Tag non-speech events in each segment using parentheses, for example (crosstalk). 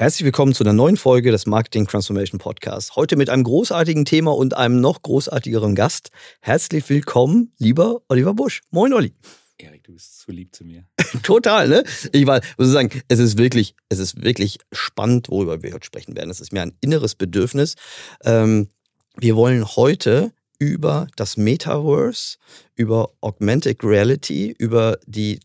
Herzlich willkommen zu einer neuen Folge des Marketing Transformation Podcasts. Heute mit einem großartigen Thema und einem noch großartigeren Gast. Herzlich willkommen, lieber Oliver Busch. Moin, Olli. Erik, du bist zu lieb zu mir. (laughs) Total, ne? Ich war, muss sagen, es ist wirklich, es ist wirklich spannend, worüber wir heute sprechen werden. Es ist mir ein inneres Bedürfnis. Ähm, wir wollen heute über das Metaverse, über Augmented Reality, über die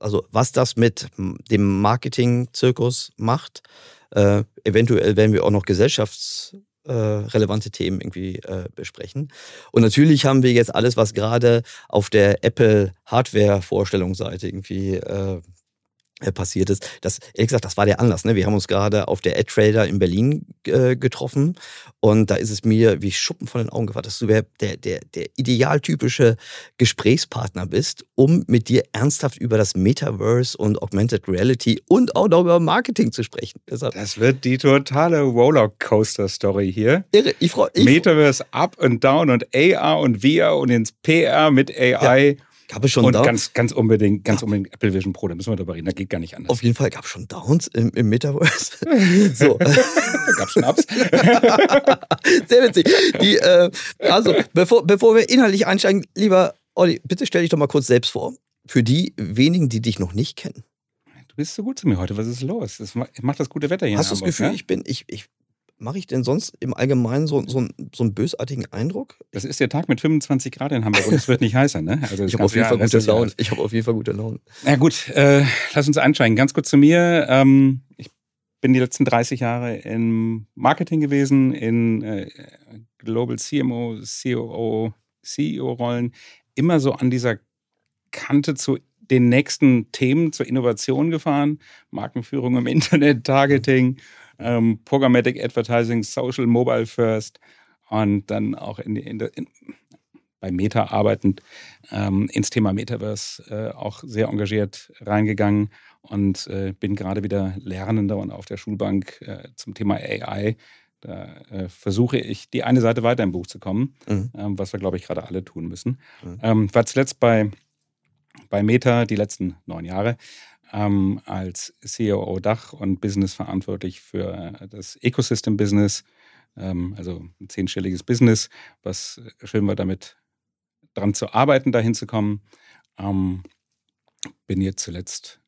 also was das mit dem Marketing-Zirkus macht. Äh, eventuell werden wir auch noch gesellschaftsrelevante äh, Themen irgendwie äh, besprechen. Und natürlich haben wir jetzt alles, was gerade auf der Apple Hardware-Vorstellungsseite irgendwie äh, passiert ist. Das, ehrlich gesagt, das war der Anlass. Ne? Wir haben uns gerade auf der Ad-Trader in Berlin äh, getroffen und da ist es mir wie Schuppen von den Augen gefallen, dass du der, der, der idealtypische Gesprächspartner bist, um mit dir ernsthaft über das Metaverse und Augmented Reality und auch über Marketing zu sprechen. Deshalb, das wird die totale Rollercoaster-Story hier. Irre. Ich freu, ich Metaverse up und down und AR und VR und ins PR mit AI. Ja. Gab es schon Und ganz, ganz unbedingt, ganz unbedingt Apple Vision Pro, da müssen wir darüber reden, da geht gar nicht anders. Auf jeden Fall gab es schon Downs im, im Metaverse. (laughs) so. (laughs) gab schon Ups. (laughs) Sehr witzig. Die, äh, also, bevor, bevor wir inhaltlich einsteigen, lieber Olli, bitte stell dich doch mal kurz selbst vor. Für die wenigen, die dich noch nicht kennen. Du bist so gut zu mir heute. Was ist los? Das macht das gute Wetter hier. Hast du das Gefühl, ne? ich bin, ich, ich mache ich denn sonst im Allgemeinen so, so, so einen bösartigen Eindruck? Das ist der Tag mit 25 Grad in Hamburg und es wird nicht heißer, ne? Also ich habe auf, jeden Fall gute Laune. Ich habe auf jeden Fall gute Laune. Na gut, äh, lass uns einsteigen. Ganz kurz zu mir. Ähm, ich bin die letzten 30 Jahre im Marketing gewesen, in äh, Global CMO, COO, CEO-Rollen. Immer so an dieser Kante zu den nächsten Themen zur Innovation gefahren. Markenführung im Internet, Targeting ähm, Programmatic Advertising, Social, Mobile First und dann auch in, in, in bei Meta arbeitend ähm, ins Thema Metaverse äh, auch sehr engagiert reingegangen und äh, bin gerade wieder Lernender und auf der Schulbank äh, zum Thema AI. Da äh, versuche ich, die eine Seite weiter im Buch zu kommen, mhm. ähm, was wir, glaube ich, gerade alle tun müssen. Mhm. Ähm, war zuletzt bei, bei Meta die letzten neun Jahre ähm, als CEO Dach und Business verantwortlich für äh, das Ecosystem-Business, ähm, also ein zehnstelliges Business, was schön war, damit dran zu arbeiten, dahin zu kommen. Ähm, bin jetzt zuletzt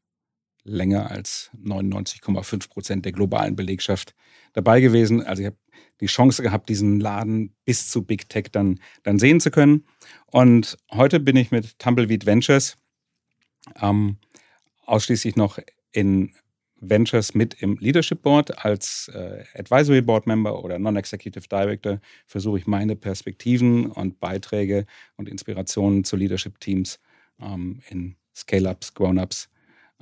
länger als 99,5 Prozent der globalen Belegschaft dabei gewesen. Also ich habe die Chance gehabt, diesen Laden bis zu Big Tech dann, dann sehen zu können. Und heute bin ich mit Tumbleweed Ventures ähm, ausschließlich noch in Ventures mit im Leadership Board als äh, Advisory Board Member oder Non-Executive Director versuche ich meine Perspektiven und Beiträge und Inspirationen zu Leadership Teams ähm, in Scale-Ups, Grown-Ups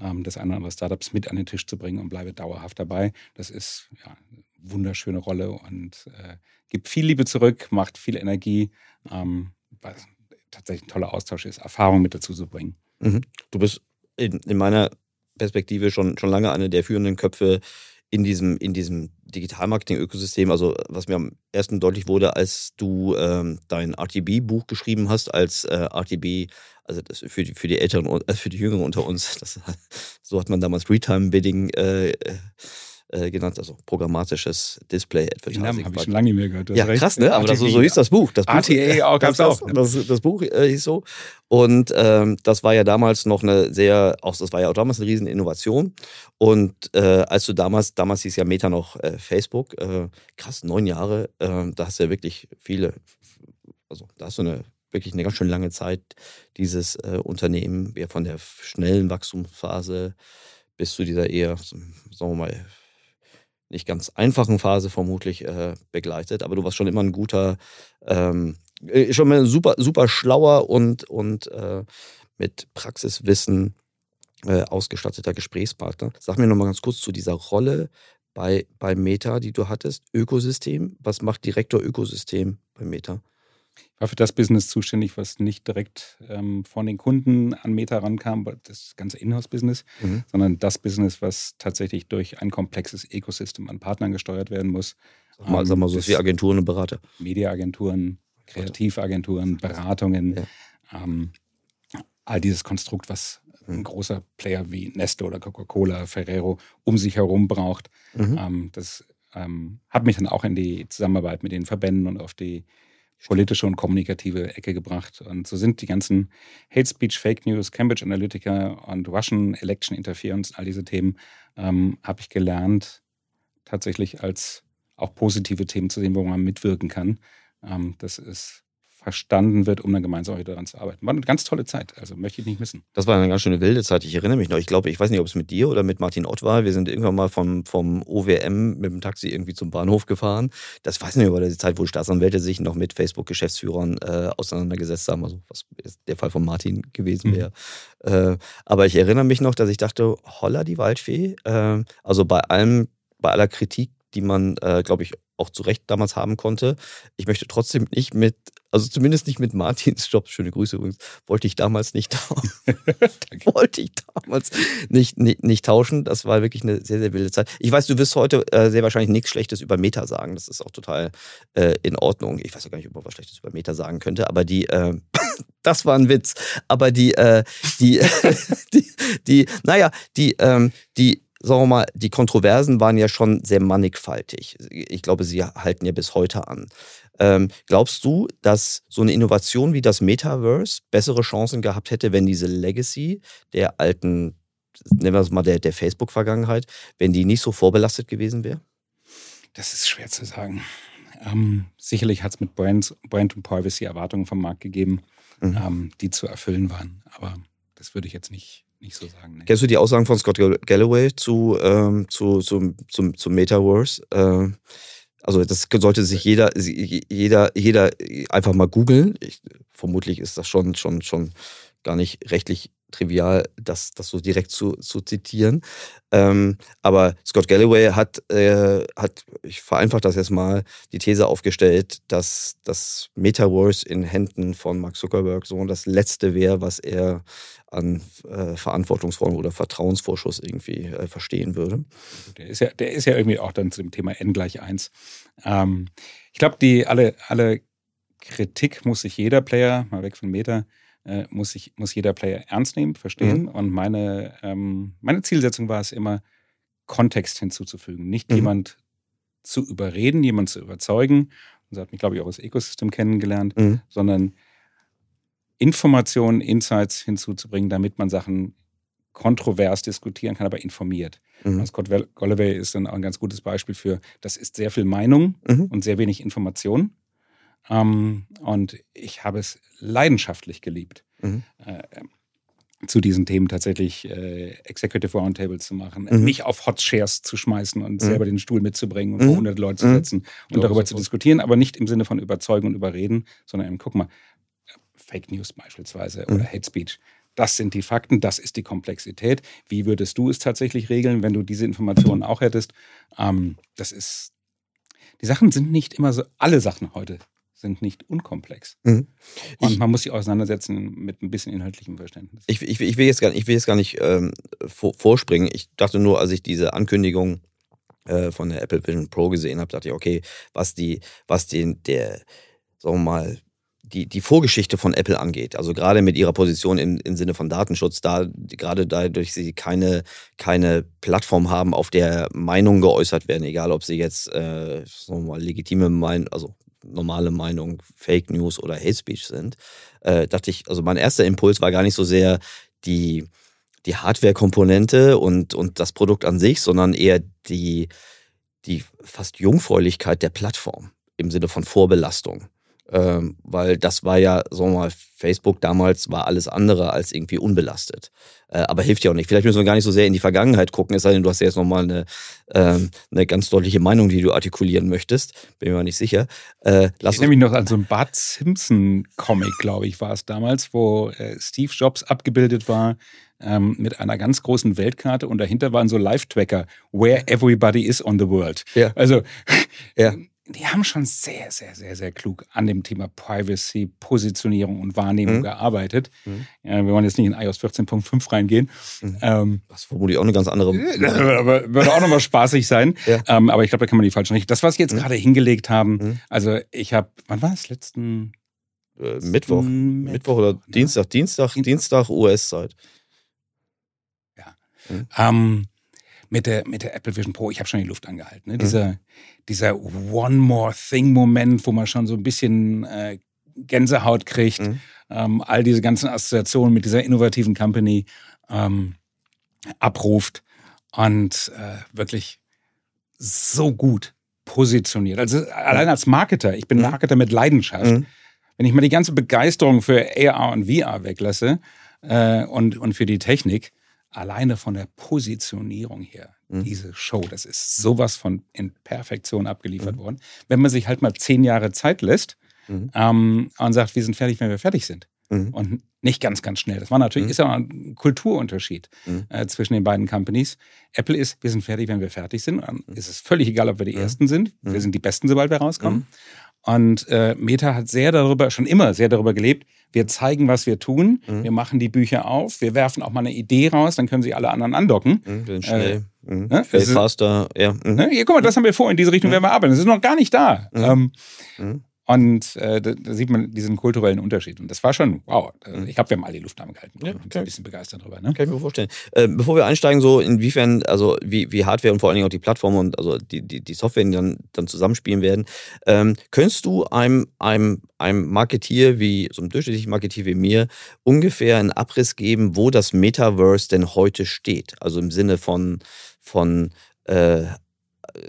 ähm, des einen oder anderen Startups mit an den Tisch zu bringen und bleibe dauerhaft dabei. Das ist ja, eine wunderschöne Rolle und äh, gibt viel Liebe zurück, macht viel Energie, ähm, was tatsächlich ein toller Austausch ist, Erfahrung mit dazu zu bringen. Mhm. Du bist in, in meiner Perspektive schon, schon lange eine der führenden Köpfe in diesem, in diesem Digitalmarketing-Ökosystem. Also, was mir am ersten deutlich wurde, als du ähm, dein RTB-Buch geschrieben hast, als äh, RTB, also für die, für die Älteren, äh, für die Jüngeren unter uns, (laughs) das, so hat man damals Retime-Bidding äh, äh, genannt, also programmatisches Display-Advertising. Den habe ich schon lange nicht mehr gehört. Ja, recht. krass, ne? Aber das, so hieß das Buch. Das Buch RTA auch, gab es auch. Das, das, das Buch äh, hieß so. Und ähm, das war ja damals noch eine sehr, auch das war ja auch damals eine riesen Innovation. Und äh, als du damals, damals hieß ja Meta noch äh, Facebook, äh, krass, neun Jahre, äh, da hast du ja wirklich viele, also da hast du eine wirklich eine ganz schön lange Zeit dieses äh, Unternehmen ja, von der schnellen Wachstumsphase bis zu dieser eher, sagen wir mal, nicht ganz einfachen Phase vermutlich äh, begleitet. Aber du warst schon immer ein guter, ähm, äh, schon mal ein super, super schlauer und, und äh, mit Praxiswissen äh, ausgestatteter Gesprächspartner. Sag mir noch mal ganz kurz zu dieser Rolle bei, bei Meta, die du hattest. Ökosystem. Was macht Direktor Ökosystem bei Meta? Ich war für das Business zuständig, was nicht direkt ähm, von den Kunden an Meta rankam, das ganze Inhouse-Business, mhm. sondern das Business, was tatsächlich durch ein komplexes Ecosystem an Partnern gesteuert werden muss. Sag mal, sag mal so wie Agenturen und Berater. Mediaagenturen, Kreativagenturen, Beratungen. Ja. Ähm, all dieses Konstrukt, was ein großer Player wie Nestle oder Coca-Cola, Ferrero um sich herum braucht. Mhm. Ähm, das ähm, hat mich dann auch in die Zusammenarbeit mit den Verbänden und auf die politische und kommunikative Ecke gebracht. Und so sind die ganzen Hate Speech, Fake News, Cambridge Analytica und Russian Election Interference, all diese Themen, ähm, habe ich gelernt, tatsächlich als auch positive Themen zu sehen, wo man mitwirken kann. Ähm, das ist verstanden wird, um dann gemeinsam daran zu arbeiten. War eine ganz tolle Zeit, also möchte ich nicht missen. Das war eine ganz schöne wilde Zeit. Ich erinnere mich noch. Ich glaube, ich weiß nicht, ob es mit dir oder mit Martin Ott war. Wir sind irgendwann mal vom, vom OWM mit dem Taxi irgendwie zum Bahnhof gefahren. Das weiß nicht, aber die Zeit, wo Staatsanwälte sich noch mit Facebook-Geschäftsführern äh, auseinandergesetzt haben. Also, was der Fall von Martin gewesen wäre. Mhm. Äh, aber ich erinnere mich noch, dass ich dachte, holla die Waldfee. Äh, also bei allem, bei aller Kritik, die man, äh, glaube ich, auch zu Recht damals haben konnte. Ich möchte trotzdem nicht mit, also zumindest nicht mit Martins Job, schöne Grüße übrigens, wollte ich damals nicht, (laughs) (laughs) wollte ich damals nicht, nicht, nicht, tauschen. Das war wirklich eine sehr, sehr wilde Zeit. Ich weiß, du wirst heute äh, sehr wahrscheinlich nichts Schlechtes über Meta sagen. Das ist auch total äh, in Ordnung. Ich weiß auch gar nicht, ob man was Schlechtes über Meta sagen könnte, aber die, äh, (coughs) das war ein Witz. Aber die, äh, die, (laughs) die, die, naja, die, ähm, die, sagen wir mal, die Kontroversen waren ja schon sehr mannigfaltig. Ich glaube, sie halten ja bis heute an. Ähm, glaubst du, dass so eine Innovation wie das Metaverse bessere Chancen gehabt hätte, wenn diese Legacy der alten, nennen wir es mal der, der Facebook-Vergangenheit, wenn die nicht so vorbelastet gewesen wäre? Das ist schwer zu sagen. Ähm, sicherlich hat es mit Brand, Brand und Privacy Erwartungen vom Markt gegeben, mhm. ähm, die zu erfüllen waren. Aber das würde ich jetzt nicht nicht so sagen. Nee. Kennst du die Aussagen von Scott Galloway zu, ähm, zu, zu, zum, zum Metaverse? Ähm, also das sollte sich jeder, jeder, jeder einfach mal googeln. Vermutlich ist das schon, schon, schon gar nicht rechtlich trivial, das, das so direkt zu, zu zitieren. Ähm, aber Scott Galloway hat, äh, hat, ich vereinfache das jetzt mal, die These aufgestellt, dass das Metaverse in Händen von Mark Zuckerberg so das Letzte wäre, was er an äh, verantwortungsvollem oder Vertrauensvorschuss irgendwie äh, verstehen würde. Der ist, ja, der ist ja irgendwie auch dann zu dem Thema N gleich 1. Ähm, ich glaube, die alle, alle Kritik muss sich jeder Player, mal weg von Meta, äh, muss, ich, muss jeder Player ernst nehmen, verstehen. Mhm. Und meine, ähm, meine Zielsetzung war es immer, Kontext hinzuzufügen. Nicht mhm. jemand zu überreden, jemand zu überzeugen. Und so hat mich, glaube ich, auch das Ecosystem kennengelernt, mhm. sondern Informationen, Insights hinzuzubringen, damit man Sachen kontrovers diskutieren kann, aber informiert. Mhm. Scott Golloway ist dann auch ein ganz gutes Beispiel für, das ist sehr viel Meinung mhm. und sehr wenig Information. Ähm, und ich habe es leidenschaftlich geliebt, mhm. äh, zu diesen Themen tatsächlich äh, Executive Roundtables zu machen, mhm. mich auf Hot Shares zu schmeißen und mhm. selber den Stuhl mitzubringen und vor 100 Leute zu setzen und darüber zu diskutieren, aber nicht im Sinne von überzeugen und überreden, sondern eben, guck mal, Fake News beispielsweise mhm. oder Hate Speech. Das sind die Fakten, das ist die Komplexität. Wie würdest du es tatsächlich regeln, wenn du diese Informationen auch hättest? Ähm, das ist, die Sachen sind nicht immer so, alle Sachen heute sind nicht unkomplex. Mhm. Und ich, man muss sie auseinandersetzen mit ein bisschen inhaltlichem Verständnis. Ich, ich, ich will jetzt gar, ich will jetzt gar nicht ähm, vor, vorspringen. Ich dachte nur, als ich diese Ankündigung äh, von der Apple Vision Pro gesehen habe, dachte ich, okay, was die, was den, der, sagen wir mal, die, die Vorgeschichte von Apple angeht, also gerade mit ihrer Position im, im Sinne von Datenschutz, da gerade dadurch sie keine, keine Plattform haben, auf der Meinungen geäußert werden, egal ob sie jetzt äh, sagen wir mal, legitime Meinung, also normale Meinung, Fake News oder Hate Speech sind, äh, dachte ich, also mein erster Impuls war gar nicht so sehr die, die Hardware-Komponente und, und das Produkt an sich, sondern eher die, die fast Jungfräulichkeit der Plattform im Sinne von Vorbelastung. Ähm, weil das war ja, sagen wir mal, Facebook damals war alles andere als irgendwie unbelastet. Äh, aber hilft ja auch nicht. Vielleicht müssen wir gar nicht so sehr in die Vergangenheit gucken, es sei denn, du hast ja jetzt nochmal eine, ähm, eine ganz deutliche Meinung, die du artikulieren möchtest. Bin mir mal nicht sicher. Äh, lass ich mich noch an so einen Bart Simpson-Comic, glaube ich, war es damals, wo äh, Steve Jobs abgebildet war ähm, mit einer ganz großen Weltkarte und dahinter waren so Live-Tracker, where everybody is on the world. Ja. Also ja (laughs) die haben schon sehr, sehr, sehr, sehr klug an dem Thema Privacy, Positionierung und Wahrnehmung Mhm. gearbeitet. Mhm. Ja, wir wollen jetzt nicht in iOS 14.5 reingehen. Mhm. Ähm, vermutlich auch eine ganz andere. das (laughs) würde aber würde auch nochmal spaßig sein. Ja. Ähm, aber ich glaube, da kann man die falschen Richtung. Das, was sie jetzt Mhm. gerade hingelegt haben, Mhm. also ich habe, wann war es? Letzten Äh, Mittwoch. letzten Mittwoch oder ne? Dienstag. Dienstag, Dienstag US-Zeit. Ähm, mit der, mit der Apple Vision Pro, ich habe schon die Luft angehalten. Ne? Mhm. Dieser, dieser One More Thing-Moment, wo man schon so ein bisschen äh, Gänsehaut kriegt, Mhm. ähm, all diese ganzen Assoziationen mit dieser innovativen Company ähm, abruft und äh, wirklich so gut positioniert. Also allein als Marketer, ich bin Mhm. Marketer mit Leidenschaft, Mhm. wenn ich mal die ganze Begeisterung für AR und VR weglasse äh, und, und für die Technik, alleine von der Positionierung her, Mhm. diese Show, das ist sowas von in Perfektion abgeliefert Mhm. worden. Wenn man sich halt mal zehn Jahre Zeit lässt Mhm. ähm, und sagt, wir sind fertig, wenn wir fertig sind. Mhm. Und nicht ganz, ganz schnell. Das war natürlich, Mhm. ist ja ein Kulturunterschied Mhm. äh, zwischen den beiden Companies. Apple ist, wir sind fertig, wenn wir fertig sind. Dann ist es völlig egal, ob wir die. Ersten sind. Wir sind die Besten, sobald wir rauskommen. Und äh, Meta hat sehr darüber, schon immer sehr darüber gelebt, wir zeigen, was wir tun, Mhm. wir machen die Bücher auf, wir werfen auch mal eine Idee raus, dann können sie alle anderen andocken. Mhm. Wir sind schnell. mhm. ne? Faster. Ja. Mhm. Ne? Hier, guck mal, das haben wir vor, in diese Richtung Mhm. werden wir arbeiten. Das ist noch gar nicht da. Mhm. Ähm. Und äh, da, da sieht man diesen kulturellen Unterschied. Und das war schon, wow, äh, Mhm. ich glaube, wir haben alle die Luft angehalten Ja, okay. ein bisschen begeistert darüber. Ne? Kann ich mir vorstellen. Äh, bevor wir einsteigen, so inwiefern, also wie, wie Hardware und vor allen Dingen auch die Plattform und also die, die, die Software, die dann, dann zusammenspielen werden, ähm, könntest du einem, einem, einem Marketier wie, so einem durchschnittlichen Marketier wie mir, ungefähr einen Abriss geben, wo das Metaverse denn heute steht? Also im Sinne von, von äh,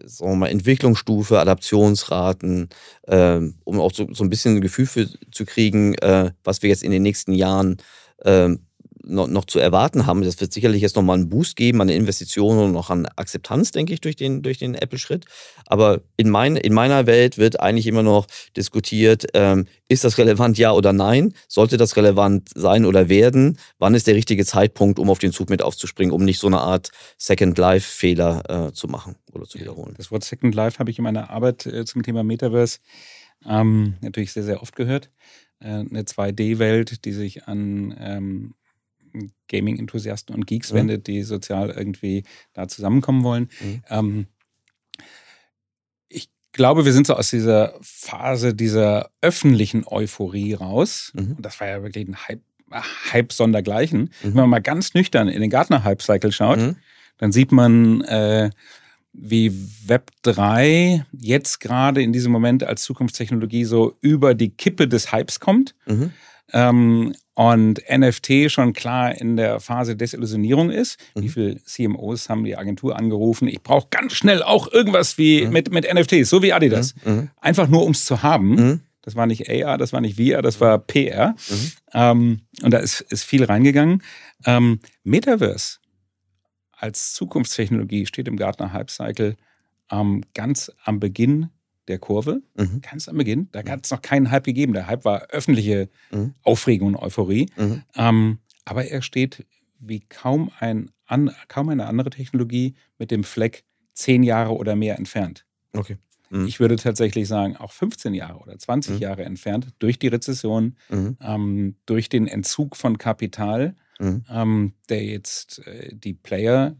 sagen wir mal, Entwicklungsstufe, Adaptionsraten, ähm, um auch so, so ein bisschen ein Gefühl für zu kriegen, äh, was wir jetzt in den nächsten Jahren ähm, noch, noch zu erwarten haben. Das wird sicherlich jetzt nochmal einen Boost geben an Investitionen und noch an Akzeptanz, denke ich, durch den, durch den Apple-Schritt. Aber in, mein, in meiner Welt wird eigentlich immer noch diskutiert, ähm, ist das relevant, ja oder nein? Sollte das relevant sein oder werden? Wann ist der richtige Zeitpunkt, um auf den Zug mit aufzuspringen, um nicht so eine Art Second-Life-Fehler äh, zu machen oder zu wiederholen? Das Wort Second Life habe ich in meiner Arbeit äh, zum Thema Metaverse ähm, natürlich sehr, sehr oft gehört. Äh, eine 2D-Welt, die sich an ähm, Gaming-Enthusiasten und Geeks Mhm. wendet, die sozial irgendwie da zusammenkommen wollen. Mhm. Ähm, ich glaube, wir sind so aus dieser Phase dieser öffentlichen Euphorie raus. Mhm. Und das war ja wirklich ein Hype, Hype sondergleichen. Mhm. Wenn man mal ganz nüchtern in den Gartner-Hype-Cycle schaut, Mhm. dann sieht man, äh, wie Web 3 jetzt gerade in diesem Moment als Zukunftstechnologie so über die Kippe des Hypes kommt. Mhm. Ähm, und NFT schon klar in der Phase Desillusionierung ist. Mhm. Wie viele CMOs haben die Agentur angerufen? Ich brauche ganz schnell auch irgendwas wie Mhm. mit, mit NFTs, so wie Adidas. Mhm. Einfach nur, um es zu haben. Mhm. Das war nicht AR, das war nicht VR, das war PR. Mhm. Ähm, und da ist, ist viel reingegangen. Ähm, Metaverse als Zukunftstechnologie steht im Gartner Hype Cycle ähm, ganz am Beginn der Kurve. Mhm. Ganz am Beginn. Da hat es noch keinen Hype gegeben. Der Hype war öffentliche Mhm. Aufregung und Euphorie. Mhm. Ähm, aber er steht wie kaum, ein, an, kaum eine andere Technologie mit dem Fleck zehn Jahre oder mehr entfernt. Okay. Mhm. Ich würde tatsächlich sagen, auch 15 Jahre oder 20 Mhm. Jahre entfernt durch die Rezession, Mhm. ähm, durch den Entzug von Kapital, ähm, der jetzt äh, die Player,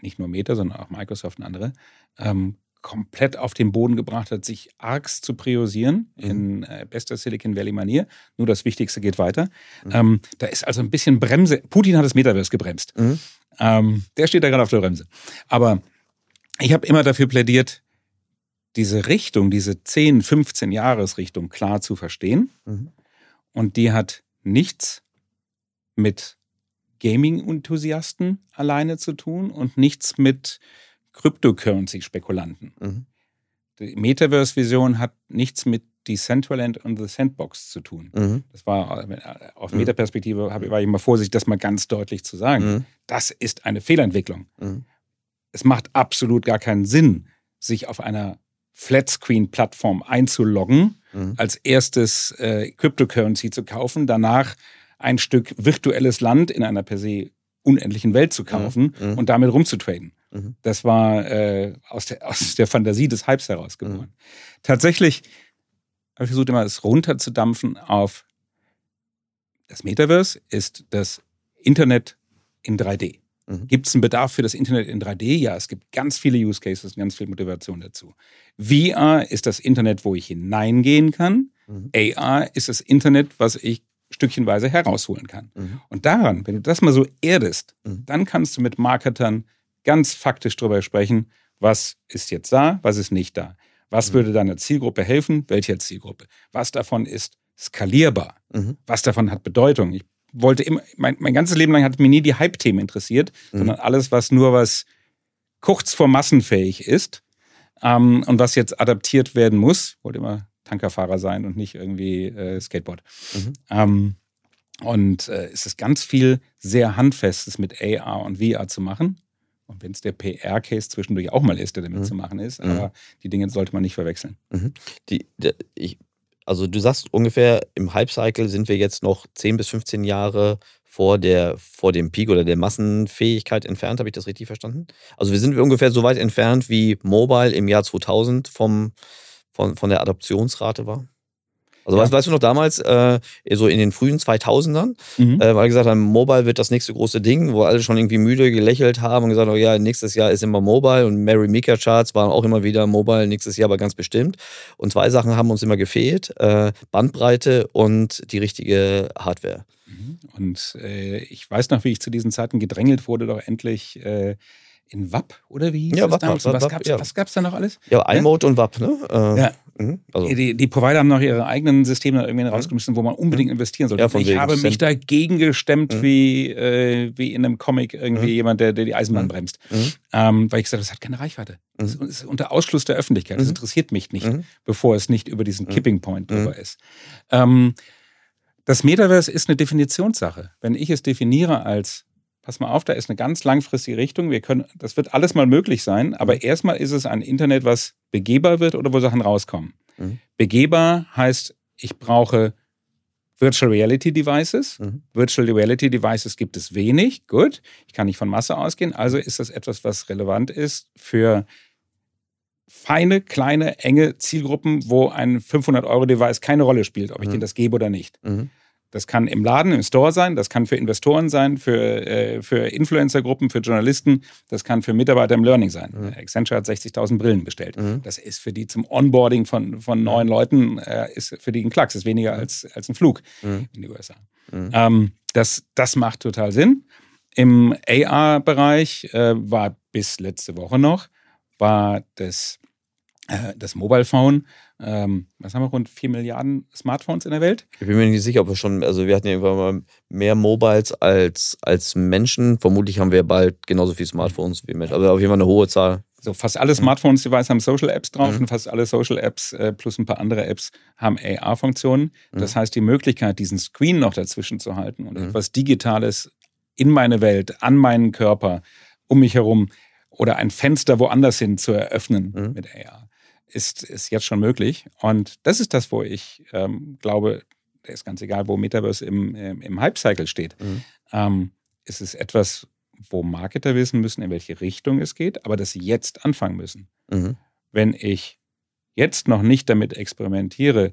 nicht nur Meta, sondern auch Microsoft und andere, ähm, komplett auf den Boden gebracht hat, sich args zu priorisieren Mhm. in äh, bester Silicon Valley Manier. Nur das Wichtigste geht weiter. Mhm. Ähm, da ist also ein bisschen Bremse. Putin hat das Metaverse gebremst. Mhm. Ähm, der steht da gerade auf der Bremse. Aber ich habe immer dafür plädiert, diese Richtung, diese 10, 15 Jahresrichtung klar zu verstehen. Mhm. Und die hat nichts mit Gaming-Enthusiasten alleine zu tun und nichts mit Cryptocurrency-Spekulanten. Mhm. Die Metaverse-Vision hat nichts mit Decentraland und The Sandbox zu tun. Mhm. Das war äh, aus Mhm. Metaperspektive, war ich immer vorsichtig, das mal ganz deutlich zu sagen. Mhm. Das ist eine Fehlentwicklung. Mhm. Es macht absolut gar keinen Sinn, sich auf einer Flatscreen-Plattform einzuloggen, Mhm. als erstes äh, Cryptocurrency zu kaufen, danach ein Stück virtuelles Land in einer per se unendlichen Welt zu kaufen und damit rumzutraden. Mhm. Das war äh, aus, der, (laughs) aus der Fantasie des Hypes heraus geboren. Mhm. Tatsächlich habe ich versucht, immer es runterzudampfen auf das Metaverse ist das Internet in 3D. Mhm. Gibt es einen Bedarf für das Internet in 3D? Ja, es gibt ganz viele Use Cases und ganz viel Motivation dazu. VR ist das Internet, wo ich hineingehen kann. Mhm. AR ist das Internet, was ich stückchenweise herausholen kann. Mhm. Und daran, wenn du das mal so erdest, mhm. dann kannst du mit Marketern ganz faktisch darüber sprechen, was ist jetzt da, was ist nicht da. Was mhm. würde deiner Zielgruppe helfen? Welcher Zielgruppe? Was davon ist skalierbar? Mhm. Was davon hat Bedeutung? Ich wollte immer, mein, mein ganzes Leben lang hat mich nie die Hype-Themen interessiert, mhm. sondern alles, was nur was kurz vor massenfähig ist ähm, und was jetzt adaptiert werden muss. Wollte immer Tankerfahrer sein und nicht irgendwie äh, Skateboard. Mhm. Ähm, und äh, es ist ganz viel sehr Handfestes mit AR und VR zu machen. Und wenn es der PR-Case zwischendurch auch mal ist, der damit mhm. zu machen ist, mhm. aber die Dinge sollte man nicht verwechseln. Mhm. Die, der, ich, also du sagst ungefähr, im Hype-Cycle sind wir jetzt noch 10 bis 15 Jahre vor, der, vor dem Peak oder der Massenfähigkeit entfernt. Habe ich das richtig verstanden? Also wir sind ungefähr so weit entfernt, wie Mobile im Jahr 2000 vom, von, von der Adoptionsrate war? Also ja. weißt, weißt, du noch damals, äh, so in den frühen 2000ern, mhm. äh, weil gesagt haben, Mobile wird das nächste große Ding, wo alle schon irgendwie müde gelächelt haben und gesagt haben, ja, nächstes Jahr ist immer Mobile und Mary Mika Charts waren auch immer wieder Mobile nächstes Jahr, aber ganz bestimmt. Und zwei Sachen haben uns immer gefehlt, äh, Bandbreite und die richtige Hardware. Mhm. Und äh, ich weiß noch, wie ich zu diesen Zeiten gedrängelt wurde, doch endlich äh, in WAP oder wie hieß ja, WAP, damals? WAP, was gab es ja. Da noch alles? Ja, iMode ja? und WAP, ne? Äh, ja. Mhm, also. Die, die, Provider haben noch ihre eigenen Systeme irgendwie mhm. rausgeschmissen, wo man unbedingt mhm. investieren sollte. Ja, ich habe mich Cent. dagegen gestemmt, mhm. wie, äh, wie in einem Comic irgendwie mhm. jemand, der, der die Eisenbahn mhm. bremst. Ähm, weil ich gesagt habe, das hat keine Reichweite. Das ist unter Ausschluss der Öffentlichkeit. Das interessiert mich nicht, bevor es nicht über diesen Kipping Point drüber ist. Ähm, das Metaverse ist eine Definitionssache. Wenn ich es definiere als pass mal auf, da ist eine ganz langfristige Richtung. Wir können, das wird alles mal möglich sein, aber mhm. erstmal ist es ein Internet, was begehbar wird oder wo Sachen rauskommen. Mhm. Begehbar heißt, ich brauche Virtual Reality Devices. Mhm. Virtual Reality Devices gibt es wenig. Gut, ich kann nicht von Masse ausgehen. Also ist das etwas, was relevant ist für feine, kleine, enge Zielgruppen, wo ein 500-Euro-Device keine Rolle spielt, ob ich mhm. denen das gebe oder nicht. Mhm. Das kann im Laden, im Store sein, das kann für Investoren sein, für, äh, für Influencer-Gruppen, für Journalisten, das kann für Mitarbeiter im Learning sein. Mhm. Accenture hat 60.000 Brillen bestellt. Mhm. Das ist für die zum Onboarding von, von neuen Leuten, äh, ist für die ein Klacks, ist weniger mhm. als, als ein Flug mhm. in die USA. Mhm. Ähm, das, das macht total Sinn. Im AR-Bereich äh, war bis letzte Woche noch, war das, äh, das Mobile Phone ähm, was haben wir, rund 4 Milliarden Smartphones in der Welt? Ich bin mir nicht sicher, ob wir schon, also wir hatten ja irgendwann mal mehr Mobiles als, als Menschen. Vermutlich haben wir bald genauso viele Smartphones wie Menschen, aber auf jeden Fall eine hohe Zahl. So, fast alle Smartphones, die haben Social Apps drauf mhm. und fast alle Social Apps äh, plus ein paar andere Apps haben AR-Funktionen. Mhm. Das heißt, die Möglichkeit, diesen Screen noch dazwischen zu halten und mhm. etwas Digitales in meine Welt, an meinen Körper, um mich herum oder ein Fenster woanders hin zu eröffnen mhm. mit AR ist, ist jetzt schon möglich. Und das ist das, wo ich ähm, glaube, ist ganz egal, wo Metaverse im, im, im Hype-Cycle steht. Mhm. Ähm, es ist etwas, wo Marketer wissen müssen, in welche Richtung es geht, aber dass sie jetzt anfangen müssen. Mhm. Wenn ich jetzt noch nicht damit experimentiere,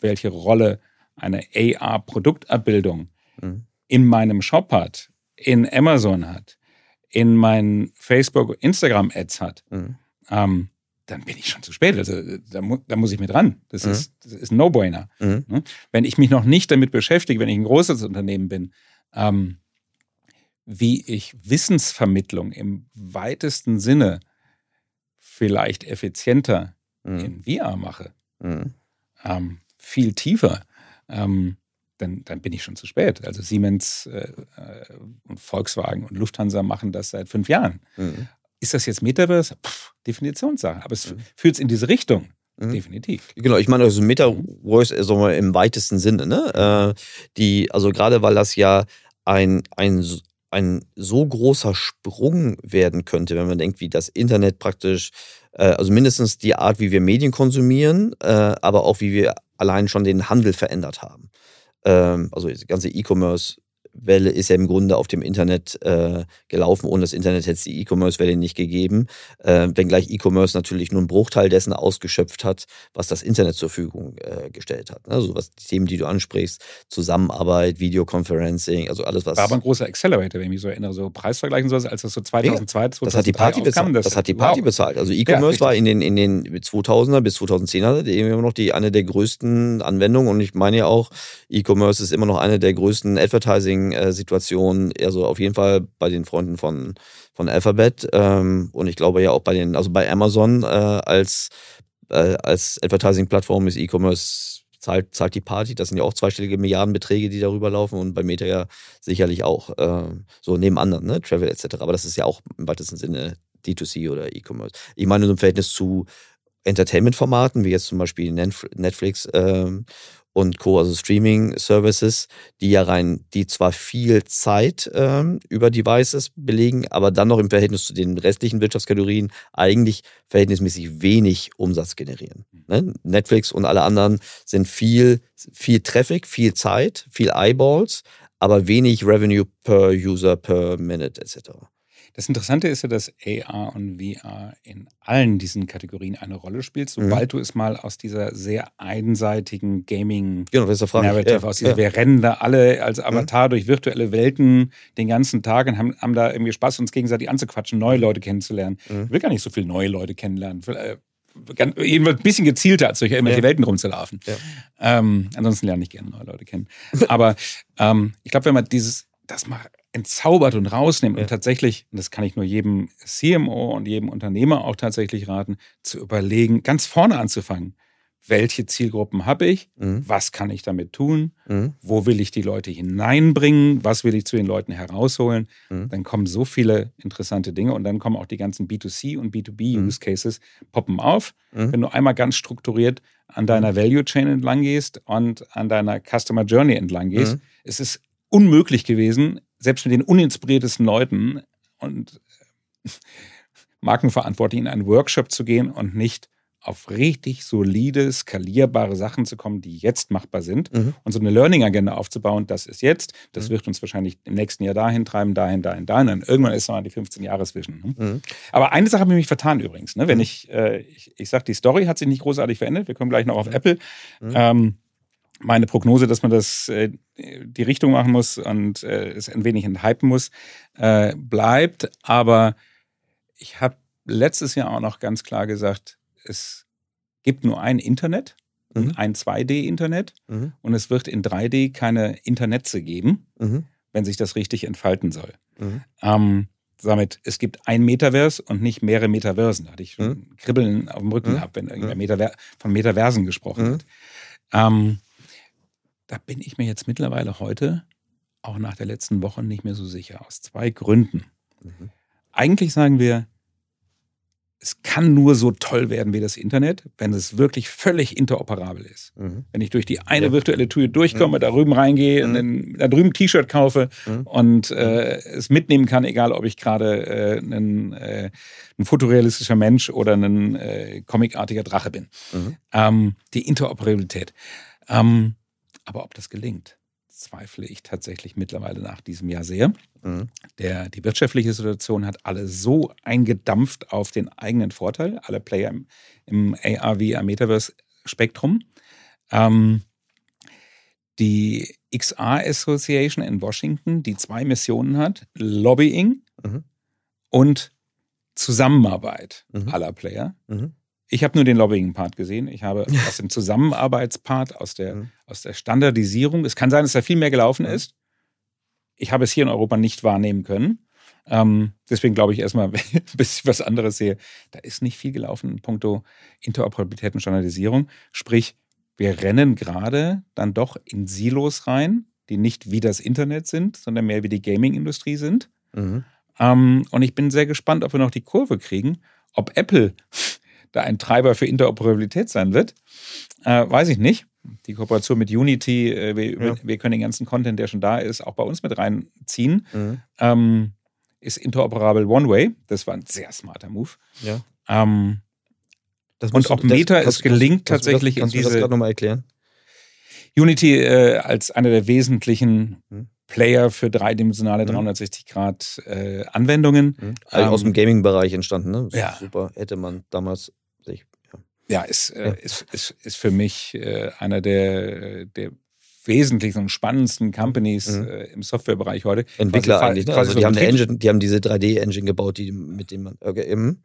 welche Rolle eine AR-Produktabbildung mhm. in meinem Shop hat, in Amazon hat, in meinen Facebook, Instagram-Ads hat, mhm. ähm, dann bin ich schon zu spät. Also da, mu da muss ich mit ran. Das, mhm. ist, das ist ein No-Brainer. Mhm. Ne? Wenn ich mich noch nicht damit beschäftige, wenn ich ein großes Unternehmen bin, ähm, wie ich Wissensvermittlung im weitesten Sinne vielleicht effizienter mhm. in VR mache, mhm. ähm, viel tiefer, ähm, dann, dann, bin ich schon zu spät. Also Siemens äh, äh und Volkswagen und Lufthansa machen das seit fünf Jahren. Mhm. Ist das jetzt Metaverse? Pff, Definitionssache. Aber es mhm. führt es in diese Richtung. Mhm. Definitiv. Genau, ich meine, also Metaverse also im weitesten Sinne, ne? Äh, die, also gerade weil das ja ein, ein, ein so großer Sprung werden könnte, wenn man denkt, wie das Internet praktisch, äh, also mindestens die Art, wie wir Medien konsumieren, äh, aber auch wie wir allein schon den Handel verändert haben. Ähm, also das ganze E-Commerce E-Commerce-Welle ist ja im Grunde auf dem Internet äh, gelaufen. Ohne das Internet hätte es die E-Commerce-Welle nicht gegeben. Äh, wenngleich E-Commerce natürlich nur einen Bruchteil dessen ausgeschöpft hat, was das Internet zur Verfügung äh, gestellt hat. Also was die Themen, die du ansprichst, Zusammenarbeit, Videoconferencing, also alles was. War aber ein großer Accelerator, wenn ich mich so erinnere, so Preisvergleichen so, als das so 2002, ja, das hat die Party bezahlt. Das, das, hat die Party wow. bezahlt. Also E-Commerce ja, war in den, in den 2000er bis 2010er immer noch die, eine der größten Anwendungen und ich meine ja auch, E-Commerce ist immer noch eine der größten Advertising-Situationen, also auf jeden Fall bei den Freunden von, von Alphabet ähm, und ich glaube ja auch bei den, also bei Amazon äh, als, äh, als Advertising-Plattform ist E-Commerce zahlt, zahlt die Party. Das sind ja auch zweistellige Milliardenbeträge, die darüber laufen und bei Meta ja sicherlich auch äh, so neben anderen, ne? Travel etc. Aber das ist ja auch im weitesten Sinne D2C oder E-Commerce. Ich meine, so im Verhältnis zu Entertainment-Formaten, wie jetzt zum Beispiel Netflix ähm, und Co., also Streaming-Services, die ja rein, die zwar viel Zeit ähm, über Devices belegen, aber dann noch im Verhältnis zu den restlichen Wirtschaftskategorien eigentlich verhältnismäßig wenig Umsatz generieren. Ne? Netflix und alle anderen sind viel, viel Traffic, viel Zeit, viel Eyeballs, aber wenig Revenue per User per Minute etc. Das Interessante ist ja, dass AR und VR in allen diesen Kategorien eine Rolle spielt, mhm. sobald mhm. du es mal aus dieser sehr einseitigen Gaming genau, ja, aus dieser, ja. wir rennen da alle als mhm. Avatar mhm. durch virtuelle Welten den ganzen Tag und haben, haben, da irgendwie Spaß, uns gegenseitig anzuquatschen, neue Leute kennenzulernen. Mhm. Ich will gar nicht so viele neue Leute kennenlernen. Äh, jedenfalls ein bisschen gezielter, als durch irgendwelche ja. Welten rumzulaufen. Ja. Ähm, ansonsten lerne ich gerne neue Leute kennen. Aber ähm, ich glaube, wenn man dieses, das mal entzaubert und rausnimmt ja. und tatsächlich, und das kann ich nur jedem CMO und jedem Unternehmer auch tatsächlich raten, zu überlegen, ganz vorne anzufangen. Welche Zielgruppen habe ich? Mhm. Was kann ich damit tun? Mhm. Wo will ich die Leute hineinbringen? Was will ich zu den Leuten herausholen? Mhm. Dann kommen so viele interessante Dinge und dann kommen auch die ganzen B2C und B2B-Use mhm. Cases poppen auf. Mhm. Wenn du einmal ganz strukturiert an deiner mhm. Value Chain entlang gehst und an deiner Customer Journey entlang gehst, ist es unmöglich gewesen, selbst mit den uninspiriertesten Leuten und äh, Markenverantwortlichen in einen Workshop zu gehen und nicht auf richtig solide, skalierbare Sachen zu kommen, die jetzt machbar sind mhm. und so eine Learning-Agenda aufzubauen, das ist jetzt, das mhm. wird uns wahrscheinlich im nächsten Jahr dahin treiben, dahin, dahin, dahin. Und irgendwann ist es mal die 15-Jahres-Vision. Ne? Mhm. Aber eine Sache habe ich mich vertan übrigens. Ne? Wenn mhm. ich, äh, ich, ich sage, die Story hat sich nicht großartig verändert, wir kommen gleich noch auf mhm. Apple. Mhm. Ähm, meine Prognose, dass man das äh, die Richtung machen muss und äh, es ein wenig enthypen muss, äh, bleibt. Aber ich habe letztes Jahr auch noch ganz klar gesagt, es gibt nur ein Internet, mhm. ein 2D-Internet mhm. und es wird in 3D keine Internetze geben, mhm. wenn sich das richtig entfalten soll. Mhm. Ähm, damit, es gibt ein Metaverse und nicht mehrere Metaversen. Da hatte ich schon mhm. Kribbeln auf dem Rücken mhm. gehabt, wenn irgendwer Metaver von Metaversen gesprochen hat. Ähm, da bin ich mir jetzt mittlerweile heute, auch nach der letzten Woche, nicht mehr so sicher. Aus zwei Gründen. Mhm. Eigentlich sagen wir, es kann nur so toll werden wie das Internet, wenn es wirklich völlig interoperabel ist. Mhm. Wenn ich durch die eine ja. virtuelle Tür durchkomme, mhm. da drüben reingehe, mhm. und da drüben ein T-Shirt kaufe mhm. und äh, es mitnehmen kann, egal ob ich gerade äh, ein, äh, ein fotorealistischer Mensch oder ein äh, comicartiger Drache bin. Mhm. Ähm, die Interoperabilität. Ähm, aber ob das gelingt, zweifle ich tatsächlich mittlerweile nach diesem Jahr sehr. Mhm. Der, die wirtschaftliche Situation hat alle so eingedampft auf den eigenen Vorteil, alle Player im, im AR, VR, Metaverse-Spektrum. Ähm, die XR Association in Washington, die zwei Missionen hat, Lobbying mhm. und Zusammenarbeit mhm. aller Player. Mhm. Ich habe nur den Lobbying-Part gesehen. Ich habe (laughs) aus dem Zusammenarbeitspart, aus der, mhm. Aus der Standardisierung. Es kann sein, dass da viel mehr gelaufen mhm. ist. Ich habe es hier in Europa nicht wahrnehmen können. Ähm, deswegen glaube ich erstmal, (laughs) bis ich was anderes sehe, da ist nicht viel gelaufen in puncto Interoperabilität und Standardisierung. Sprich, wir rennen gerade dann doch in Silos rein, die nicht wie das Internet sind, sondern mehr wie die Gaming-Industrie sind. Mhm. Ähm, und ich bin sehr gespannt, ob wir noch die Kurve kriegen, ob Apple (laughs) da ein Treiber für Interoperabilität sein wird, äh, weiß ich nicht. Die Kooperation mit Unity, äh, wir, ja. wir, können den ganzen Content, der schon da ist, auch bei uns mit reinziehen. Mhm. Ähm, ist interoperabel One-Way. Das war ein sehr smarter Move. Ja. Ähm, und ob Meta das, es gelingt, kannst, tatsächlich kannst, kannst in diese. Kannst du das gerade nochmal erklären? Unity äh, als einer der wesentlichen mhm. Player für dreidimensionale 360 Grad äh, Anwendungen. Mhm. Also Ähm, aus dem Gaming-Bereich entstanden, ne? Ja. Super. Hätte man damals. Ja. Ja, ist, äh, Ja. Ist, ist, ist für mich äh, einer der, der wesentlichen und spannendsten Companies Mhm. äh, im Softwarebereich heute. Entwickler Quasi- eigentlich. Ne? Also so die haben eine Engine, die haben diese 3D-Engine gebaut, die, mit dem man. Okay, eben.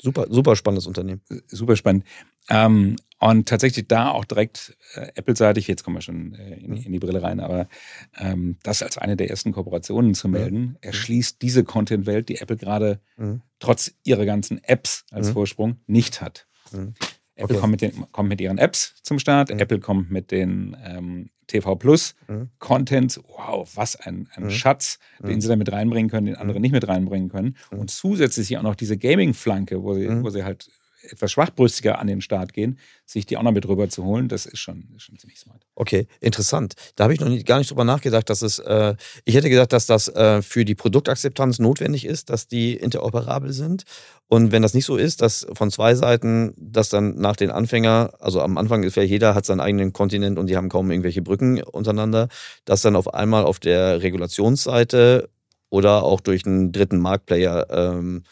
Super, super spannendes Unternehmen. super spannend. Ähm, und tatsächlich da auch direkt äh, Apple-seitig, jetzt kommen wir schon äh, in, in die Brille rein, aber ähm, das als eine der ersten Kooperationen zu melden, erschließt diese Content-Welt, die Apple gerade Mhm. trotz ihrer ganzen Apps als Mhm. Vorsprung nicht hat. Mhm. Apple Okay. kommt, mit den, kommt mit ihren Apps zum Start, Mhm. Apple kommt mit den ähm, TV Plus Mhm. Contents. Wow, was ein, ein Mhm. Schatz, Mhm. den sie da mit reinbringen können, den andere nicht mit reinbringen können. Mhm. Und zusätzlich auch noch diese Gaming-Flanke, wo sie, Mhm. wo sie halt etwas schwachbrüstiger an den Start gehen, sich die auch noch mit rüber zu holen, das ist schon, ist schon ziemlich smart. Okay, interessant. Da habe ich noch nicht, gar nicht drüber nachgedacht, dass es, äh, ich hätte gedacht, dass das äh, für die Produktakzeptanz notwendig ist, dass die interoperabel sind. Und wenn das nicht so ist, dass von zwei Seiten, dass dann nach den Anfänger, also am Anfang ist ja jeder hat seinen eigenen Kontinent und die haben kaum irgendwelche Brücken untereinander, dass dann auf einmal auf der Regulationsseite oder auch durch einen dritten Marktplayer ähm,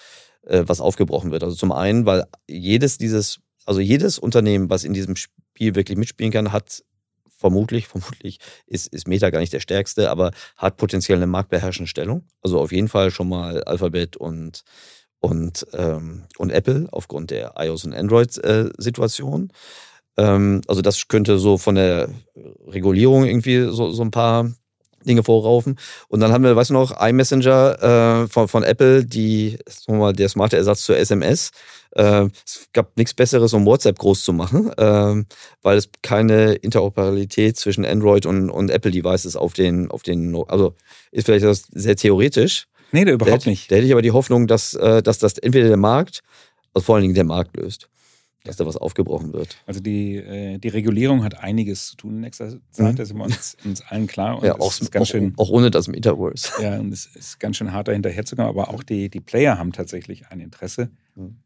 äh, was aufgebrochen wird. Also zum einen, weil jedes dieses, also jedes Unternehmen, was in diesem Spiel wirklich mitspielen kann, hat vermutlich, (laughs) vermutlich ist, ist Meta gar nicht der stärkste, aber hat potenziell eine marktbeherrschende Stellung. Also auf jeden Fall schon mal Alphabet und, und, ähm, und Apple aufgrund der iOS- und Android-Situation. ähm, also das könnte so von der Regulierung irgendwie so, so ein paar Dinge vorraufen. Und dann haben wir, weißt du noch, iMessenger äh, von, von Apple, die, sagen mal, der smarte Ersatz zur SMS. Äh, es gab nichts Besseres, um WhatsApp groß zu machen, ähm, weil es keine Interoperabilität zwischen Android und, und Apple-Devices auf den, auf den, also ist vielleicht das sehr theoretisch. Nee, Da überhaupt hätte, nicht. Da hätte ich aber die Hoffnung, dass, äh, dass das entweder der Markt, also vor allen Dingen der Markt löst, dass da was aufgebrochen wird. Also die, äh, die Regulierung hat einiges zu tun in nächster Zeit, da sind wir uns, uns allen klar. Und Mhm. ja, auch, auch, schön, auch ohne das Metaverse. ja, und es ist ganz schön hart, da hinterherzukommen. Aber auch die, die Player haben tatsächlich ein Interesse. Mhm.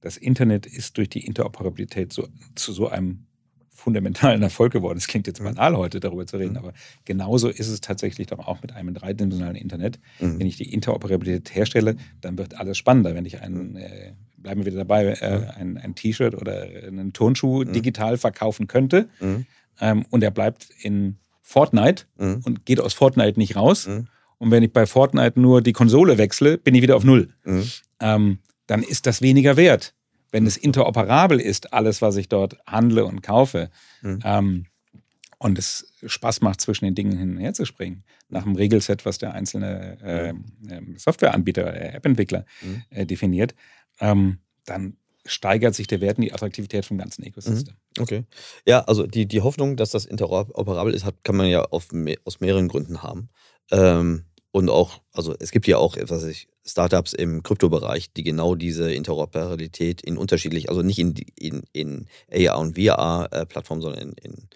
Das Internet ist durch die Interoperabilität so, zu so einem fundamentalen Erfolg geworden. Es klingt jetzt Mhm. banal heute darüber zu reden, Mhm. aber genauso ist es tatsächlich doch auch mit einem dreidimensionalen Internet. Mhm. Wenn ich die Interoperabilität herstelle, dann wird alles spannender. Wenn ich einen, äh, bleiben wir wieder dabei, äh, ein, ein T-Shirt oder einen Turnschuh Mhm. digital verkaufen könnte Mhm. ähm, und er bleibt in Fortnite Mhm. und geht aus Fortnite nicht raus. Mhm. Und wenn ich bei Fortnite nur die Konsole wechsle, bin ich wieder auf Null. Mhm. Ähm, dann ist das weniger wert. Wenn es interoperabel ist, alles, was ich dort handle und kaufe, Mhm. ähm, und es Spaß macht, zwischen den Dingen hin und her zu springen, nach dem Regelset, was der einzelne äh, Softwareanbieter, äh, App-Entwickler Mhm. äh, definiert, ähm, dann steigert sich der Wert und die Attraktivität vom ganzen Ecosystem. Okay. Ja, also die, die Hoffnung, dass das interoperabel ist, hat, kann man ja auf, aus mehreren Gründen haben. Ähm, und auch, also es gibt ja auch, was ich, Startups im Kryptobereich, die genau diese Interoperabilität in unterschiedlich, also nicht in, in, in AR und VR-Plattformen, sondern in, in,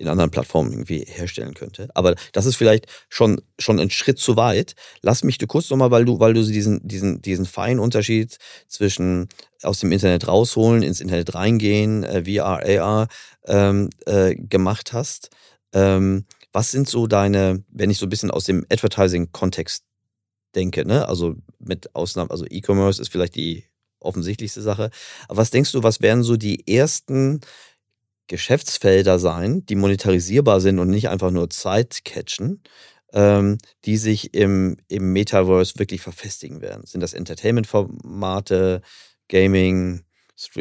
in anderen Plattformen irgendwie herstellen könnte. Aber das ist vielleicht schon, schon ein Schritt zu weit. Lass mich du kurz nochmal, weil du, weil du diesen, diesen, diesen feinen Unterschied zwischen aus dem Internet rausholen, ins Internet reingehen, äh, VR, AR ähm, äh, gemacht hast. Ähm, was sind so deine, wenn ich so ein bisschen aus dem Advertising-Kontext denke, ne? Also mit Ausnahme, also E-Commerce ist vielleicht die offensichtlichste Sache. Aber was denkst du, was werden so die ersten Geschäftsfelder sein, die monetarisierbar sind und nicht einfach nur Zeit catchen, ähm, die sich im, im Metaverse wirklich verfestigen werden? Sind das Entertainment-Formate, Gaming,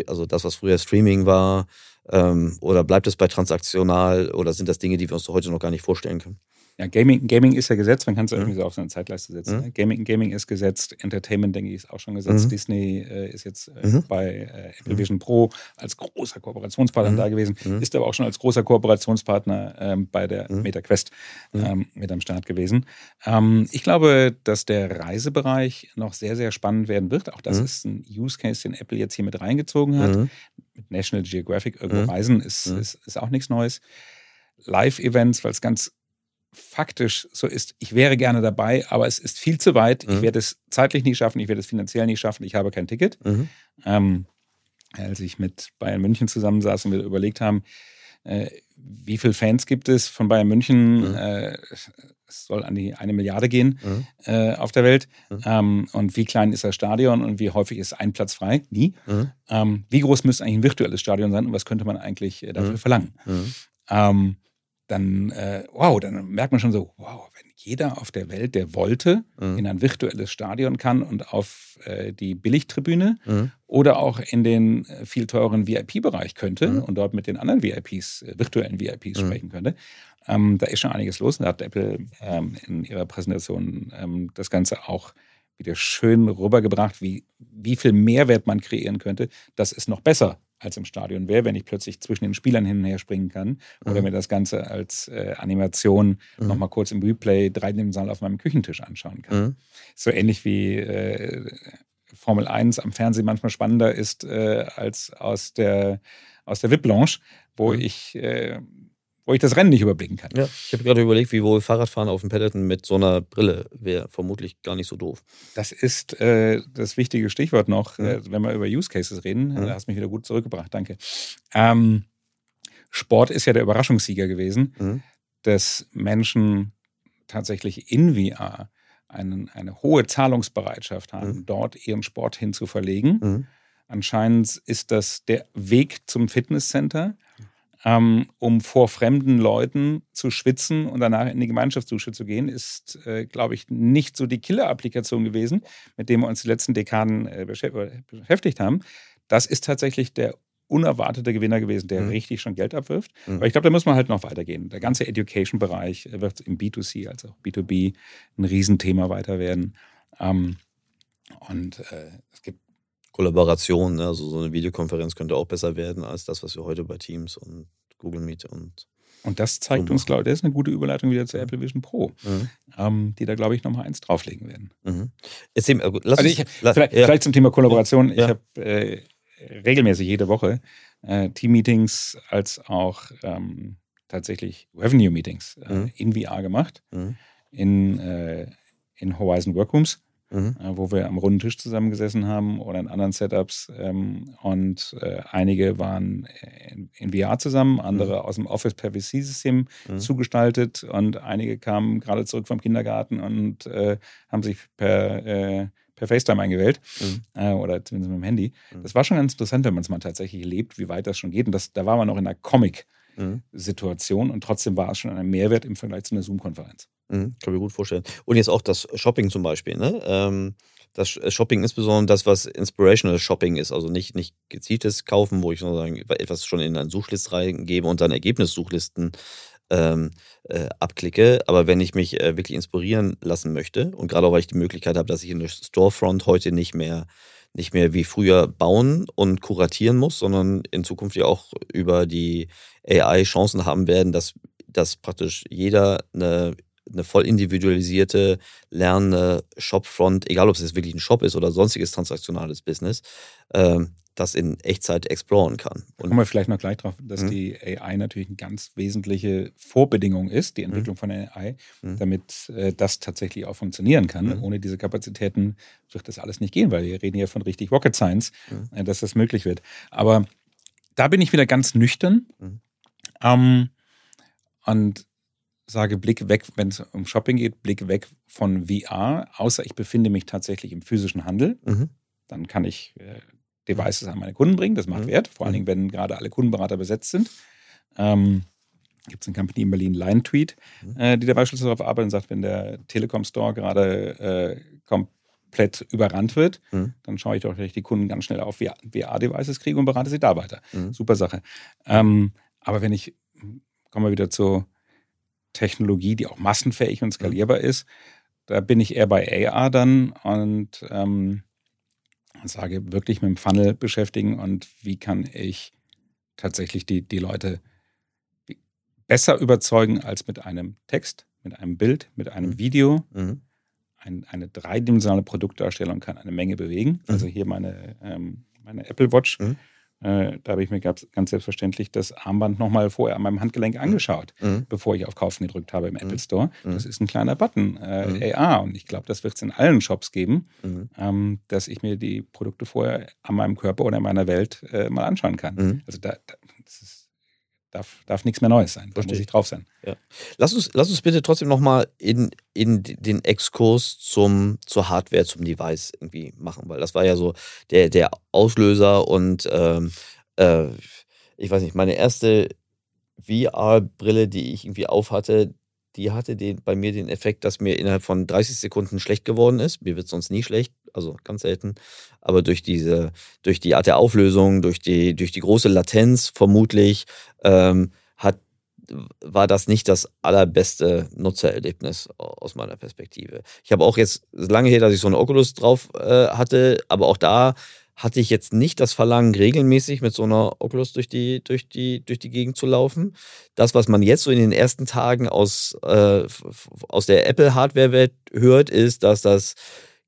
also das, was früher Streaming war? Ähm, oder bleibt es bei transaktional oder sind das Dinge, die wir uns heute noch gar nicht vorstellen können? Ja, Gaming, Gaming ist ja gesetzt, man kann es Mhm. irgendwie so auf seine Zeitleiste setzen. Mhm. ne? Gaming, Gaming ist gesetzt, Entertainment, denke ich, ist auch schon gesetzt. Mhm. Disney äh, ist jetzt äh, Mhm. bei äh, Apple Mhm. Vision Pro als großer Kooperationspartner Mhm. da gewesen, ist aber auch schon als großer Kooperationspartner ähm, bei der. Meta Quest Mhm. ähm, mit am Start gewesen. Ähm, ich glaube, dass der Reisebereich noch sehr, sehr spannend werden wird. Auch das ist ein Use Case, den Apple jetzt hier mit reingezogen hat mit National Geographic irgendwo reisen, ist, ist, ist auch nichts Neues. Live-Events, weil es ganz faktisch so ist, ich wäre gerne dabei, aber es ist viel zu weit. Ich Mhm. werde es zeitlich nicht schaffen, ich werde es finanziell nicht schaffen, ich habe kein Ticket. Mhm. Ähm, als ich mit Bayern München zusammensaß und wir überlegt haben, äh, wie viele Fans gibt es von Bayern München? Mhm. Äh, es soll an die eine Milliarde gehen Mhm. äh, auf der Welt. Mhm. Ähm, und wie klein ist das Stadion und wie häufig ist ein Platz frei? Nie. Mhm. Ähm, wie groß müsste eigentlich ein virtuelles Stadion sein und was könnte man eigentlich äh, dafür Mhm. verlangen? Mhm. Ähm, dann, äh, wow, dann merkt man schon so, wow, wenn jeder auf der Welt, der wollte, Mhm. in ein virtuelles Stadion kann und auf äh, die Billigtribüne Mhm. oder auch in den äh, viel teuren VIP-Bereich könnte Mhm. und dort mit den anderen VIPs, äh, virtuellen VIPs Mhm. sprechen könnte. Ähm, da ist schon einiges los. Da hat Apple ähm, in ihrer Präsentation ähm, das Ganze auch wieder schön rübergebracht, wie, wie viel Mehrwert man kreieren könnte. Das ist noch besser als im Stadion wäre, wenn ich plötzlich zwischen den Spielern hin und her springen kann oder Mhm. mir das Ganze als äh, Animation Mhm. nochmal kurz im Replay dreidimensional auf meinem Küchentisch anschauen kann Mhm. so ähnlich wie äh, Formel 1 am Fernsehen manchmal spannender ist äh, als aus der, aus der VIP-Lounge, wo, Mhm. ich, äh, wo ich das Rennen nicht überblicken kann. Ja, ich habe gerade überlegt, wie wohl Fahrradfahren auf dem Peloton mit so einer Brille wäre vermutlich gar nicht so doof. Das ist äh, das wichtige Stichwort noch, Mhm. äh, wenn wir über Use Cases reden. Mhm. Da hast du mich wieder gut zurückgebracht, danke. Ähm, Sport ist ja der Überraschungssieger gewesen, Mhm. dass Menschen tatsächlich in VR einen, eine hohe Zahlungsbereitschaft haben, Mhm. dort ihren Sport hin zu verlegen. Mhm. Anscheinend ist das der Weg zum Fitnesscenter, um vor fremden Leuten zu schwitzen und danach in die Gemeinschaftsdusche zu gehen, ist, äh, glaube ich, nicht so die Killer-Applikation gewesen, mit der wir uns die letzten Dekaden äh, äh, beschäftigt haben. Das ist tatsächlich der unerwartete Gewinner gewesen, der Mhm. richtig schon Geld abwirft. Mhm. Aber ich glaube, da muss man halt noch weitergehen. Der ganze Education-Bereich äh, wird im B2C als auch B2B ein Riesenthema weiter werden. Ähm, und äh, es gibt Kollaboration, ne? also so eine Videokonferenz könnte auch besser werden als das, was wir heute bei Teams und Google Meet und Und das zeigt So uns, glaube ich, das ist eine gute Überleitung wieder zur Apple Vision Pro, Mhm. ähm, die da, glaube ich, nochmal eins drauflegen werden. Mhm. Erzähl mir, gut, lass Also ich, la- vielleicht, ja. vielleicht zum Thema Kollaboration. Ich Ja. habe äh, regelmäßig jede Woche äh, Team-Meetings als auch ähm, tatsächlich Revenue-Meetings äh, Mhm. in VR gemacht, Mhm. in, äh, in Horizon Workrooms. Mhm. äh, wo wir am runden Tisch zusammengesessen haben oder in anderen Setups. Ähm, und äh, einige waren in, in VR zusammen, andere aus dem Office per VC-System Mhm. zugestaltet und einige kamen gerade zurück vom Kindergarten und äh, haben sich per, äh, per FaceTime eingewählt Mhm. äh, oder zumindest mit dem Handy. Mhm. Das war schon ganz interessant, wenn man es mal tatsächlich lebt, wie weit das schon geht. Und das, da war man noch in einer Comic-Situation Mhm. und trotzdem war es schon ein Mehrwert im Vergleich zu einer Zoom-Konferenz. Mhm. Kann mir gut vorstellen. Und jetzt auch das Shopping zum Beispiel. Ne? Ähm, das Sh- Shopping insbesondere das, was Inspirational Shopping ist, also nicht, nicht gezieltes Kaufen, wo ich sozusagen etwas schon in eine Suchliste reingebe und dann Ergebnissuchlisten ähm, äh, abklicke. Aber wenn ich mich äh, wirklich inspirieren lassen möchte und gerade auch, weil ich die Möglichkeit habe, dass ich in der Storefront heute nicht mehr nicht mehr wie früher bauen und kuratieren muss, sondern in Zukunft ja auch über die AI Chancen haben werden, dass, dass praktisch jeder eine, eine voll individualisierte, lernende Shopfront, egal ob es jetzt wirklich ein Shop ist oder sonstiges transaktionales Business, ähm, das in Echtzeit exploren kann. kommen wir vielleicht noch gleich drauf, dass Mhm. die AI natürlich eine ganz wesentliche Vorbedingung ist, die Entwicklung von AI, Mhm. damit äh, das tatsächlich auch funktionieren kann. Mhm. Ohne diese Kapazitäten wird das alles nicht gehen, weil wir reden ja von richtig Rocket Science, Mhm. äh, dass das möglich wird. Aber da bin ich wieder ganz nüchtern Mhm. Ähm, und sage Blick weg, wenn es um Shopping geht, Blick weg von VR, außer ich befinde mich tatsächlich im physischen Handel Mhm. dann kann ich äh, Devices an meine Kunden bringen. Das macht Mhm. Wert, vor allen Mhm. Dingen, wenn gerade alle Kundenberater besetzt sind. Ähm, Gibt es eine Company in Berlin, Line Tweet, Mhm. äh, die da beispielsweise darauf arbeitet und sagt, wenn der Telekom Store gerade äh, komplett überrannt wird, Mhm. dann schaue ich doch, dass ich die Kunden ganz schnell auf VR-Devices kriege und berate sie da weiter. Mhm. Super Sache. Ähm, aber wenn ich, kommen wir wieder zur Technologie, die auch massenfähig und skalierbar ist, da bin ich eher bei AR dann und ähm, sage wirklich mit dem Funnel beschäftigen und wie kann ich tatsächlich die, die Leute besser überzeugen als mit einem Text, mit einem Bild, mit einem Mhm. Video. Mhm. Ein, eine dreidimensionale Produktdarstellung kann eine Menge bewegen. Also hier meine, ähm, meine Apple Watch. Mhm. Äh, da habe ich mir ganz, selbstverständlich das Armband nochmal vorher an meinem Handgelenk angeschaut, Mhm. bevor ich auf Kaufen gedrückt habe im Mhm. Apple Store. Mhm. Das ist ein kleiner Button, äh, Mhm. AR. Und ich glaube, das wird es in allen Shops geben, Mhm. ähm, dass ich mir die Produkte vorher an meinem Körper oder in meiner Welt äh, mal anschauen kann. Mhm. Also da, da, das ist, darf, darf nichts mehr Neues sein. Da Verstehe. muss ich drauf sein. Lass uns, lass uns bitte trotzdem nochmal in, in den Exkurs zum, zur Hardware, zum Device irgendwie machen, weil das war ja so der, der Auslöser und ähm, äh, ich weiß nicht, meine erste VR-Brille, die ich irgendwie aufhatte, die hatte den, bei mir den Effekt, dass mir innerhalb von 30 Sekunden schlecht geworden ist. Mir wird sonst nie schlecht, also ganz selten. Aber durch diese, durch die Art der Auflösung, durch die, durch die große Latenz vermutlich, ähm, hat, war das nicht das allerbeste Nutzererlebnis aus meiner Perspektive. Ich habe auch jetzt lange her, dass ich so einen Oculus drauf äh, hatte, aber auch da hatte ich jetzt nicht das Verlangen, regelmäßig mit so einer Oculus durch die, durch die, durch die Gegend zu laufen. Das, was man jetzt so in den ersten Tagen aus, äh, aus der Apple-Hardware-Welt hört, ist, dass das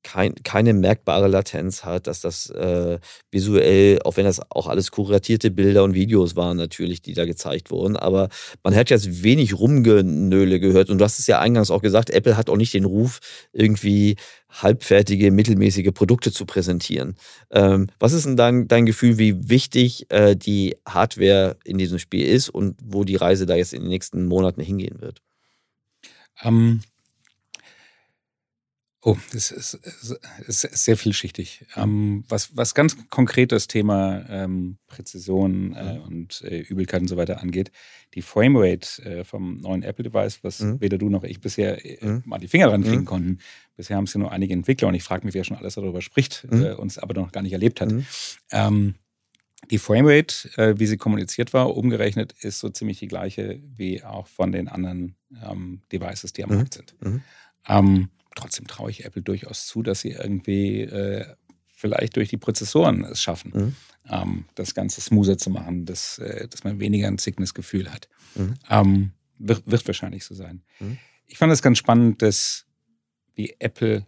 kein, keine merkbare Latenz hat, dass das äh, visuell, auch wenn das auch alles kuratierte Bilder und Videos waren natürlich, die da gezeigt wurden, aber man hat jetzt wenig Rumgenöle gehört und du hast es ja eingangs auch gesagt, Apple hat auch nicht den Ruf, irgendwie halbfertige, mittelmäßige Produkte zu präsentieren. Ähm, was ist denn dein, dein Gefühl, wie wichtig äh, die Hardware in diesem Spiel ist und wo die Reise da jetzt in den nächsten Monaten hingehen wird? Ähm, oh, das ist, ist, ist sehr vielschichtig. Ähm, was, was ganz konkret das Thema ähm, Präzision äh, und äh, Übelkeit und so weiter angeht, die Framerate äh, vom neuen Apple-Device, was Mhm. weder du noch ich bisher äh, Mhm. mal die Finger dran kriegen Mhm. konnten. Bisher haben es ja nur einige Entwickler und ich frage mich, wer schon alles darüber spricht, Mhm. äh, uns aber noch gar nicht erlebt hat. Mhm. Ähm, die Framerate, äh, wie sie kommuniziert war, umgerechnet, ist so ziemlich die gleiche wie auch von den anderen ähm, Devices, die am. Markt sind. Trotzdem traue ich Apple durchaus zu, dass sie irgendwie äh, vielleicht durch die Prozessoren es schaffen, Mhm. ähm, das Ganze smoother zu machen, dass, äh, dass man weniger ein Sickness-Gefühl hat. Mhm. Ähm, wird, wird wahrscheinlich so sein. Mhm. Ich fand es ganz spannend, dass wie Apple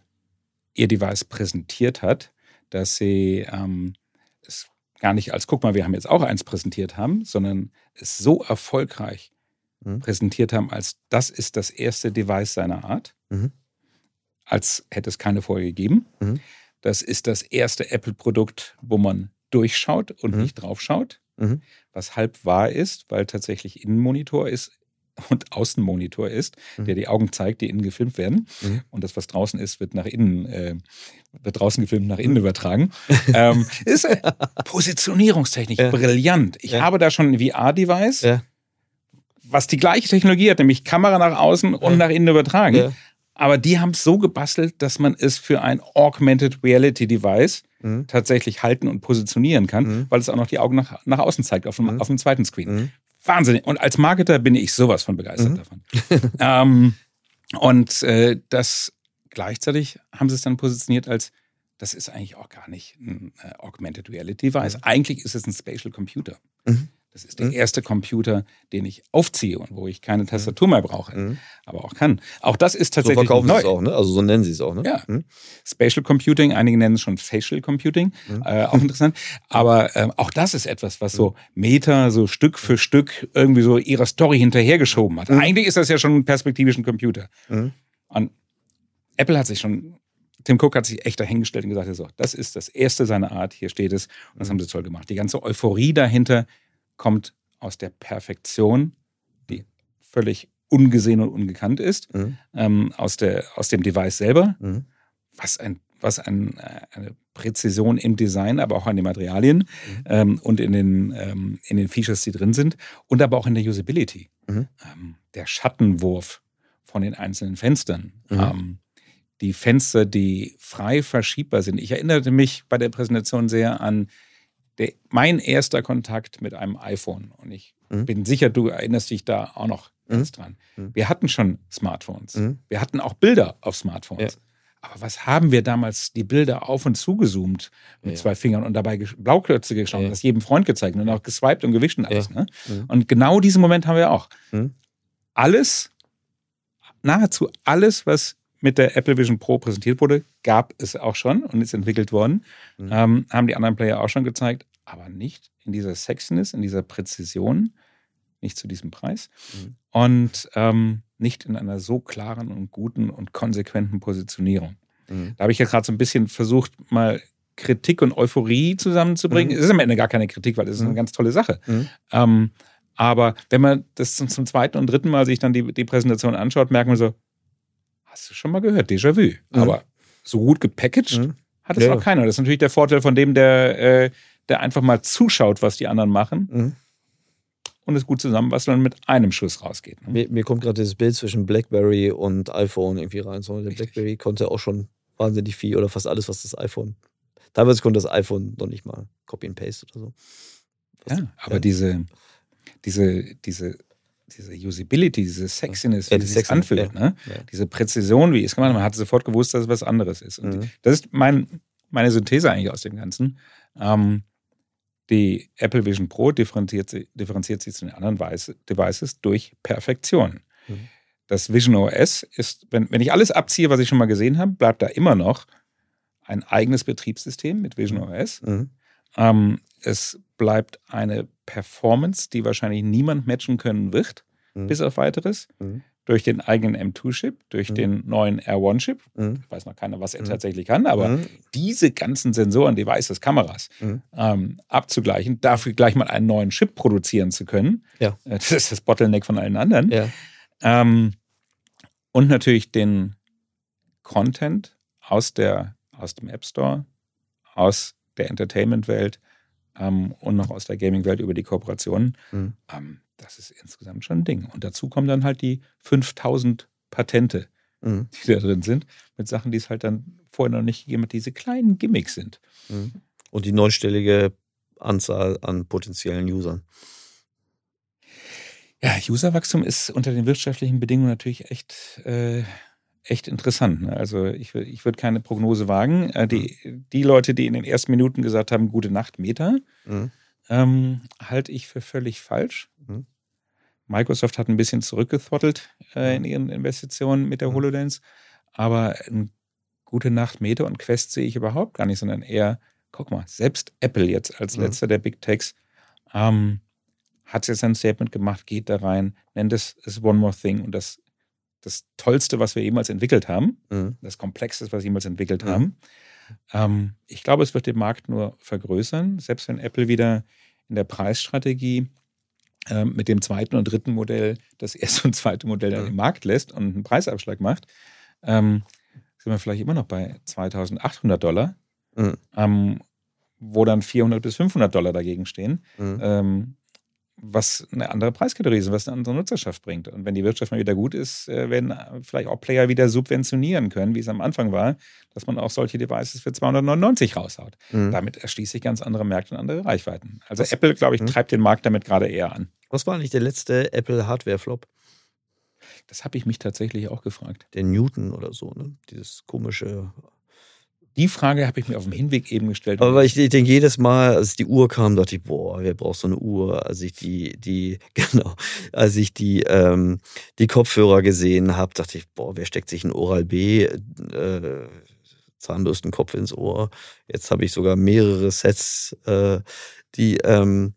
ihr Device präsentiert hat, dass sie ähm, es gar nicht als, guck mal, wir haben jetzt auch eins präsentiert haben, sondern es so erfolgreich Mhm. präsentiert haben, als das ist das erste Device seiner Art, Mhm. Als hätte es keine vorher gegeben. Mhm. Das ist das erste Apple-Produkt, wo man durchschaut und Mhm. nicht draufschaut, Mhm. was halb wahr ist, weil tatsächlich Innenmonitor ist und Außenmonitor ist, Mhm. der die Augen zeigt, die innen gefilmt werden. Mhm. Und das, was draußen ist, wird nach innen, äh, wird draußen gefilmt, nach innen übertragen. (laughs) ähm, ist äh, Positionierungstechnik Ja. brillant. Ich Ja. habe da schon ein VR-Device, Ja. was die gleiche Technologie hat, nämlich Kamera nach außen und Ja. nach innen übertragen. Aber die haben es so gebastelt, dass man es für ein Augmented Reality Device Mhm. tatsächlich halten und positionieren kann, Mhm. weil es auch noch die Augen nach, nach außen zeigt auf dem, Mhm. auf dem zweiten Screen. Mhm. Wahnsinnig. Und als Marketer bin ich sowas von begeistert Mhm. davon. ähm, und äh, das gleichzeitig haben sie es dann positioniert als, das ist eigentlich auch gar nicht ein äh, Augmented Reality Device. Eigentlich ist es ein Spatial Computer. Mhm. Das ist der Mhm. erste Computer, den ich aufziehe und wo ich keine Tastatur mehr brauche, Mhm. aber auch kann. Auch das ist So tatsächlich verkaufen sie neu. es auch, ne? Also so nennen sie es auch, ne? Ja. Mhm. Spatial Computing, einige nennen es schon Facial Computing, Mhm. äh, auch interessant. Aber ähm, auch das ist etwas, was so Meta so Stück für Stück irgendwie so ihrer Story hinterhergeschoben hat. Eigentlich ist das ja schon ein perspektivischen Computer. Und Apple hat sich schon, Tim Cook hat sich echt dahingestellt und gesagt, so, das ist das erste seiner Art, hier steht es und das haben sie toll gemacht. Die ganze Euphorie dahinter kommt aus der Perfektion, die völlig ungesehen und ungekannt ist, Mhm. ähm, aus, der, aus dem Device selber Mhm. was ein was ein, äh, eine Präzision im Design, aber auch an den Materialien ähm, und in den, ähm, in den Features, die drin sind und aber auch in der Usability. Mhm. Ähm, der Schattenwurf von den einzelnen Fenstern. Mhm. Ähm, die Fenster, die frei verschiebbar sind. Ich erinnerte mich bei der Präsentation sehr an der, mein erster Kontakt mit einem iPhone. Und ich Mhm. bin sicher, du erinnerst dich da auch noch ganz dran. Mhm. Wir hatten schon Smartphones. Mhm. Wir hatten auch Bilder auf Smartphones. Ja. Aber was haben wir damals die Bilder auf und zugezoomt mit Ja. zwei Fingern und dabei Blauklötze geschaut, Ja. das jedem Freund gezeigt und auch geswiped und gewischt und alles. Ne? Mhm. Und genau diesen Moment haben wir auch. Mhm. Alles, nahezu alles, was mit der Apple Vision Pro präsentiert wurde, gab es auch schon und ist entwickelt worden. Mhm. Ähm, haben die anderen Player auch schon gezeigt, aber nicht in dieser Sexiness, in dieser Präzision, nicht zu diesem Preis Mhm. und ähm, nicht in einer so klaren und guten und konsequenten Positionierung. Mhm. Da habe ich ja gerade so ein bisschen versucht, mal Kritik und Euphorie zusammenzubringen. Mhm. Es ist am Ende gar keine Kritik, weil es ist eine Mhm. ganz tolle Sache. Mhm. Ähm, Aber wenn man das zum, zum zweiten und dritten Mal sich dann die, die Präsentation anschaut, merkt man so, hast du schon mal gehört, Déjà-vu. Mhm. Aber so gut gepackaged Mhm. hat es Ja, noch keiner. Das ist natürlich der Vorteil von dem, der, äh, der einfach mal zuschaut, was die anderen machen Mhm. und es gut zusammenbasteln und mit einem Schuss rausgeht. Ne? Mir, mir kommt gerade dieses Bild zwischen BlackBerry und iPhone irgendwie rein. So, der Richtig. BlackBerry konnte auch schon wahnsinnig viel oder fast alles, was das iPhone. Teilweise konnte das iPhone noch nicht mal Copy and Paste oder so. Was- Ja, aber ja. diese, diese, diese, diese Usability, diese Sexiness, Ja, wie es sich anfühlt, ja. ne? Ja. diese Präzision, wie es gemacht hat, man hat sofort gewusst, dass es was anderes ist. Und Mhm. das ist mein, meine Synthese eigentlich aus dem Ganzen. Ähm, die Apple Vision Pro differenziert, differenziert sich zu den anderen Weise, Devices durch Perfektion. Mhm. Das Vision OS ist, wenn, wenn ich alles abziehe, was ich schon mal gesehen habe, bleibt da immer noch ein eigenes Betriebssystem mit Vision OS. Mhm. Ähm, es bleibt eine Performance, die wahrscheinlich niemand matchen können wird, Mhm. bis auf weiteres, Mhm. durch den eigenen M2-Chip, durch Mhm. den neuen R1-Chip. Mhm. Weiß noch keiner, was er Mhm. tatsächlich kann, aber Mhm. diese ganzen Sensoren, Devices, Kameras ähm, abzugleichen, dafür gleich mal einen neuen Chip produzieren zu können. Ja. (laughs) Das ist das Bottleneck von allen anderen. Ja. Ähm, und natürlich den Content aus, der, aus dem App Store, aus der Entertainment-Welt ähm, und noch aus der Gaming-Welt über die Kooperationen. Mhm. Ähm, das ist insgesamt schon ein Ding. Und dazu kommen dann halt die 5000 Patente, Mhm. die da drin sind, mit Sachen, die es halt dann vorher noch nicht gegeben hat, diese kleinen Gimmicks sind. Mhm. Und die neunstellige Anzahl an potenziellen Usern. Ja, Userwachstum ist unter den wirtschaftlichen Bedingungen natürlich echt, äh, echt interessant. Ne? Also ich, ich würde keine Prognose wagen. Äh, die, die Leute, die in den ersten Minuten gesagt haben, gute Nacht, Meta, Mhm. ähm, halte ich für völlig falsch. Mhm. Microsoft hat ein bisschen zurückgethrottelt äh, in ihren Investitionen mit der Mhm. HoloLens, aber ein gute Nacht Meta und Quest sehe ich überhaupt gar nicht, sondern eher, guck mal, selbst Apple jetzt als Mhm. letzter der Big Techs ähm, hat jetzt ein Statement gemacht, geht da rein, nennt es, es One More Thing und das, das Tollste, was wir jemals entwickelt haben, Mhm. das Komplexeste, was wir jemals entwickelt Mhm. haben. Ähm, ich glaube, es wird den Markt nur vergrößern, selbst wenn Apple wieder in der Preisstrategie ähm, mit dem zweiten und dritten Modell das erste und zweite Modell Mhm. im Markt lässt und einen Preisabschlag macht, ähm, sind wir vielleicht immer noch bei 2800 Dollar, Mhm. ähm, wo dann 400 bis 500 Dollar dagegen stehen Mhm. Was eine andere Preiskategorie ist, was eine andere Nutzerschaft bringt. Und wenn die Wirtschaft mal wieder gut ist, äh, werden vielleicht auch Player wieder subventionieren können, wie es am Anfang war, dass man auch solche Devices für 299 raushaut. Mhm. Damit erschließt sich ganz andere Märkte und andere Reichweiten. Also Was- Apple, glaube ich, Mhm. treibt den Markt damit gerade eher an. Was war eigentlich der letzte Apple Hardware-Flop? Das habe ich mich tatsächlich auch gefragt. Der Newton oder so, ne? Dieses komische. Die Frage habe ich mir auf dem Hinweg eben gestellt. Aber ich, ich denke, jedes Mal, als die Uhr kam, dachte ich, boah, wer braucht so eine Uhr? Als ich die, die, (laughs) genau, als ich die, ähm, die Kopfhörer gesehen habe, dachte ich, boah, wer steckt sich ein Oral B äh, Zahnbürstenkopf ins Ohr? Jetzt habe ich sogar mehrere Sets, äh, die, ähm,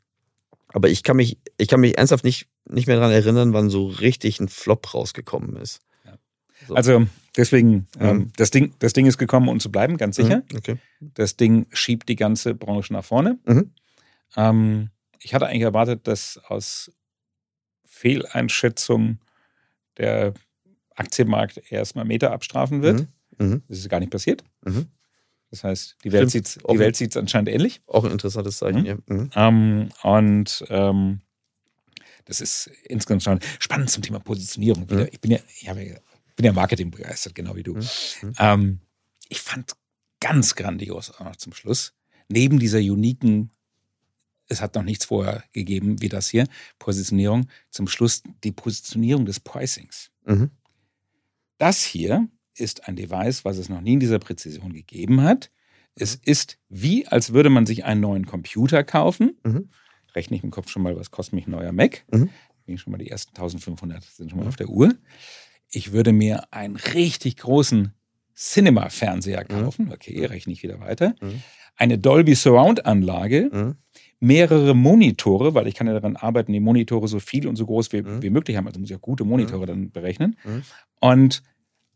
aber ich kann mich, ich kann mich ernsthaft nicht, nicht mehr daran erinnern, wann so richtig ein Flop rausgekommen ist. So. also deswegen, ähm, Mhm. das, Ding, das Ding ist gekommen, um zu bleiben, ganz sicher. Mhm, Okay. Das Ding schiebt die ganze Branche nach vorne. Mhm. Ähm, ich hatte eigentlich erwartet, dass aus Fehleinschätzung der Aktienmarkt erstmal Meter abstrafen wird. Mhm. Mhm. Das ist gar nicht passiert. Mhm. Das heißt, die Welt sieht Auch- die Welt sieht's anscheinend ähnlich. Auch ein interessantes Zeichen, Mhm. ja. Mhm. Ähm, und ähm, das ist insgesamt schon spannend zum Thema Positionierung. Mhm. Ich bin ja, ich habe ja, bin ja Marketing begeistert, genau wie du. Mhm. Mhm. Ähm, ich fand ganz grandios auch noch zum Schluss, neben dieser uniken, es hat noch nichts vorher gegeben wie das hier, Positionierung, zum Schluss die Positionierung des Pricings. Mhm. Das hier ist ein Device, was es noch nie in dieser Präzision gegeben hat. Es ist wie, als würde man sich einen neuen Computer kaufen. Mhm. Rechne ich im Kopf schon mal, was kostet mich ein neuer Mac? Mhm. Schon mal die ersten 1500 sind schon mal Mhm. auf der Uhr. Ich würde mir einen richtig großen Cinema-Fernseher Mhm. kaufen. Okay, rechne ich wieder weiter. Mhm. Eine Dolby Surround-Anlage, Mhm. mehrere Monitore, weil ich kann ja daran arbeiten, die Monitore so viel und so groß wie, Mhm. wie möglich haben. Also muss ich auch gute Monitore dann berechnen. Mhm. Und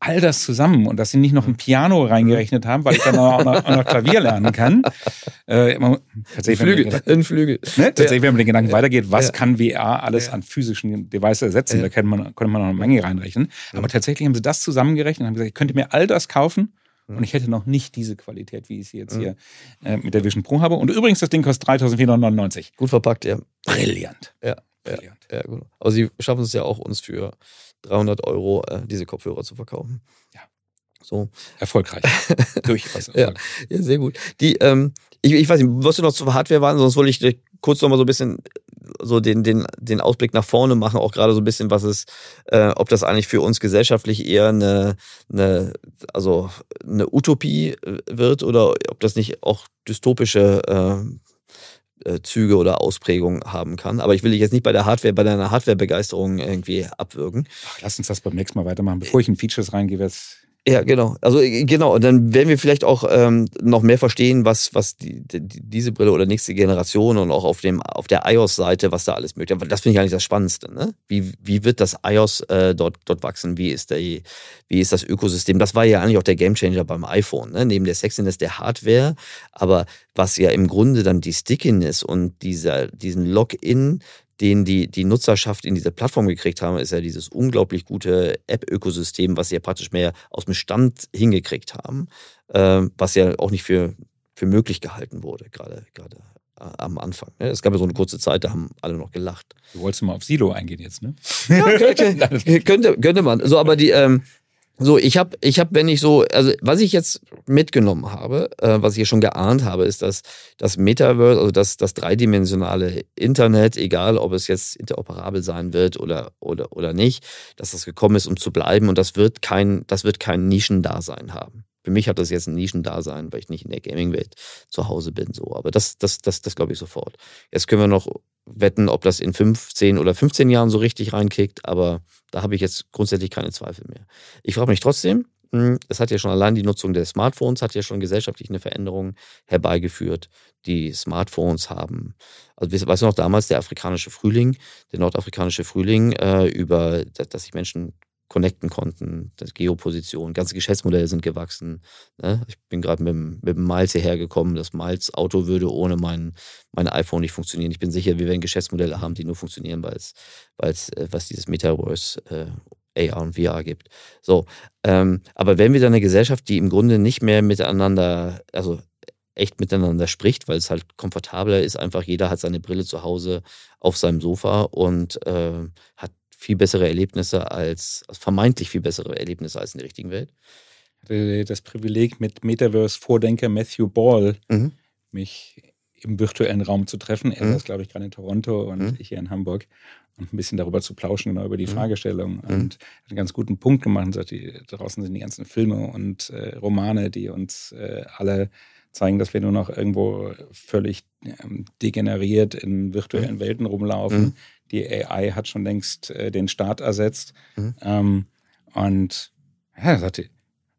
all das zusammen und dass sie nicht noch ein Piano reingerechnet haben, weil ich dann auch noch, auch noch Klavier lernen kann. Äh, man, tatsächlich, Flügel, Gedanken, ein Flügel. Ne, tatsächlich, ja. wenn man den Gedanken weitergeht, was ja. kann VR alles an physischen Devices ersetzen? Da könnte man, könnte man noch eine Menge reinrechnen. Aber tatsächlich haben sie das zusammengerechnet und haben gesagt, ich könnte mir all das kaufen und ich hätte noch nicht diese Qualität, wie ich sie jetzt hier äh, mit der Vision Pro habe. Und übrigens, das Ding kostet 3499. Gut verpackt, ja. Brillant. Ja. Brillant. Ja, ja, gut. Aber sie schaffen es ja auch, uns für 300 Euro äh, diese Kopfhörer zu verkaufen. Ja. So. Erfolgreich. (laughs) Durchaus. ja. ja, sehr gut. Die, ähm, ich, ich weiß nicht, was du noch zur Hardware waren, sonst wollte ich kurz noch mal so ein bisschen so den, den, den Ausblick nach vorne machen, auch gerade so ein bisschen, was es, äh, ob das eigentlich für uns gesellschaftlich eher eine, eine, also eine Utopie äh, wird oder ob das nicht auch dystopische äh, äh, Züge oder Ausprägungen haben kann. Aber ich will dich jetzt nicht bei der Hardware, bei deiner Hardware-Begeisterung irgendwie abwürgen. Ach, lass uns das beim nächsten Mal weitermachen. Bevor ich in Features reingehe, wäre es ja, genau. Also äh, genau, und dann werden wir vielleicht auch ähm, noch mehr verstehen, was, was die, die, diese Brille oder nächste Generation und auch auf dem auf der iOS-Seite, was da alles möglich ist. Das finde ich eigentlich das Spannendste. Ne? Wie, wie wird das iOS äh, dort, dort wachsen? Wie ist, der, wie ist das Ökosystem? Das war ja eigentlich auch der Gamechanger beim iPhone, ne? neben der Sexiness der Hardware, aber was ja im Grunde dann die Stickiness und dieser, diesen Login den die, die Nutzerschaft in diese Plattform gekriegt haben, ist ja dieses unglaublich gute App-Ökosystem, was sie ja praktisch mehr aus dem Stand hingekriegt haben, äh, was ja auch nicht für, für möglich gehalten wurde, gerade, gerade äh, am Anfang. Ne? Es gab ja so eine kurze Zeit, da haben alle noch gelacht. Du wolltest mal auf Silo eingehen jetzt, ne? Ja, (laughs) könnte, könnte, könnte man. So, aber die, ähm, so, ich habe, ich hab, wenn ich so, also was ich jetzt mitgenommen habe, äh, was ich schon geahnt habe, ist, dass das Metaverse, also das, das dreidimensionale Internet, egal ob es jetzt interoperabel sein wird oder, oder, oder nicht, dass das gekommen ist, um zu bleiben und das wird kein, das wird kein Nischendasein haben. Für mich hat das jetzt ein Nischendasein, weil ich nicht in der Gaming-Welt zu Hause bin. So. Aber das, das, das, das glaube ich sofort. Jetzt können wir noch wetten, ob das in 15 oder 15 Jahren so richtig reinkickt, aber da habe ich jetzt grundsätzlich keine Zweifel mehr. Ich frage mich trotzdem, hm, es hat ja schon allein die Nutzung der Smartphones hat ja schon gesellschaftlich eine Veränderung herbeigeführt. Die Smartphones haben, also weißt du noch damals der afrikanische Frühling, der nordafrikanische Frühling, äh, über, dass sich Menschen connecten konnten, das Geoposition, ganze Geschäftsmodelle sind gewachsen. Ne? Ich bin gerade mit, mit dem Miles hierher gekommen. Das Miles Auto würde ohne mein, mein iPhone nicht funktionieren. Ich bin sicher, wir werden Geschäftsmodelle haben, die nur funktionieren, weil es, weil es, äh, was dieses Metaverse äh, AR und VR gibt. So, ähm, aber wenn wir dann eine Gesellschaft, die im Grunde nicht mehr miteinander, also echt miteinander spricht, weil es halt komfortabler ist, einfach jeder hat seine Brille zu Hause auf seinem Sofa und äh, hat viel bessere Erlebnisse als, also vermeintlich viel bessere Erlebnisse als in der richtigen Welt. Ich hatte das Privileg, mit Metaverse-Vordenker Matthew Ball mhm. mich im virtuellen Raum zu treffen. Er mhm. saß, glaube ich, gerade in Toronto und mhm. ich hier in Hamburg und ein bisschen darüber zu plauschen, genau über die mhm. Fragestellung. Mhm. Und hat einen ganz guten Punkt gemacht und sagt, draußen sind die ganzen Filme und äh, Romane, die uns äh, alle zeigen, dass wir nur noch irgendwo völlig ähm, degeneriert in virtuellen mhm. Welten rumlaufen, die AI hat schon längst äh, den Staat ersetzt. Mhm. Ähm, und ja, er sagte,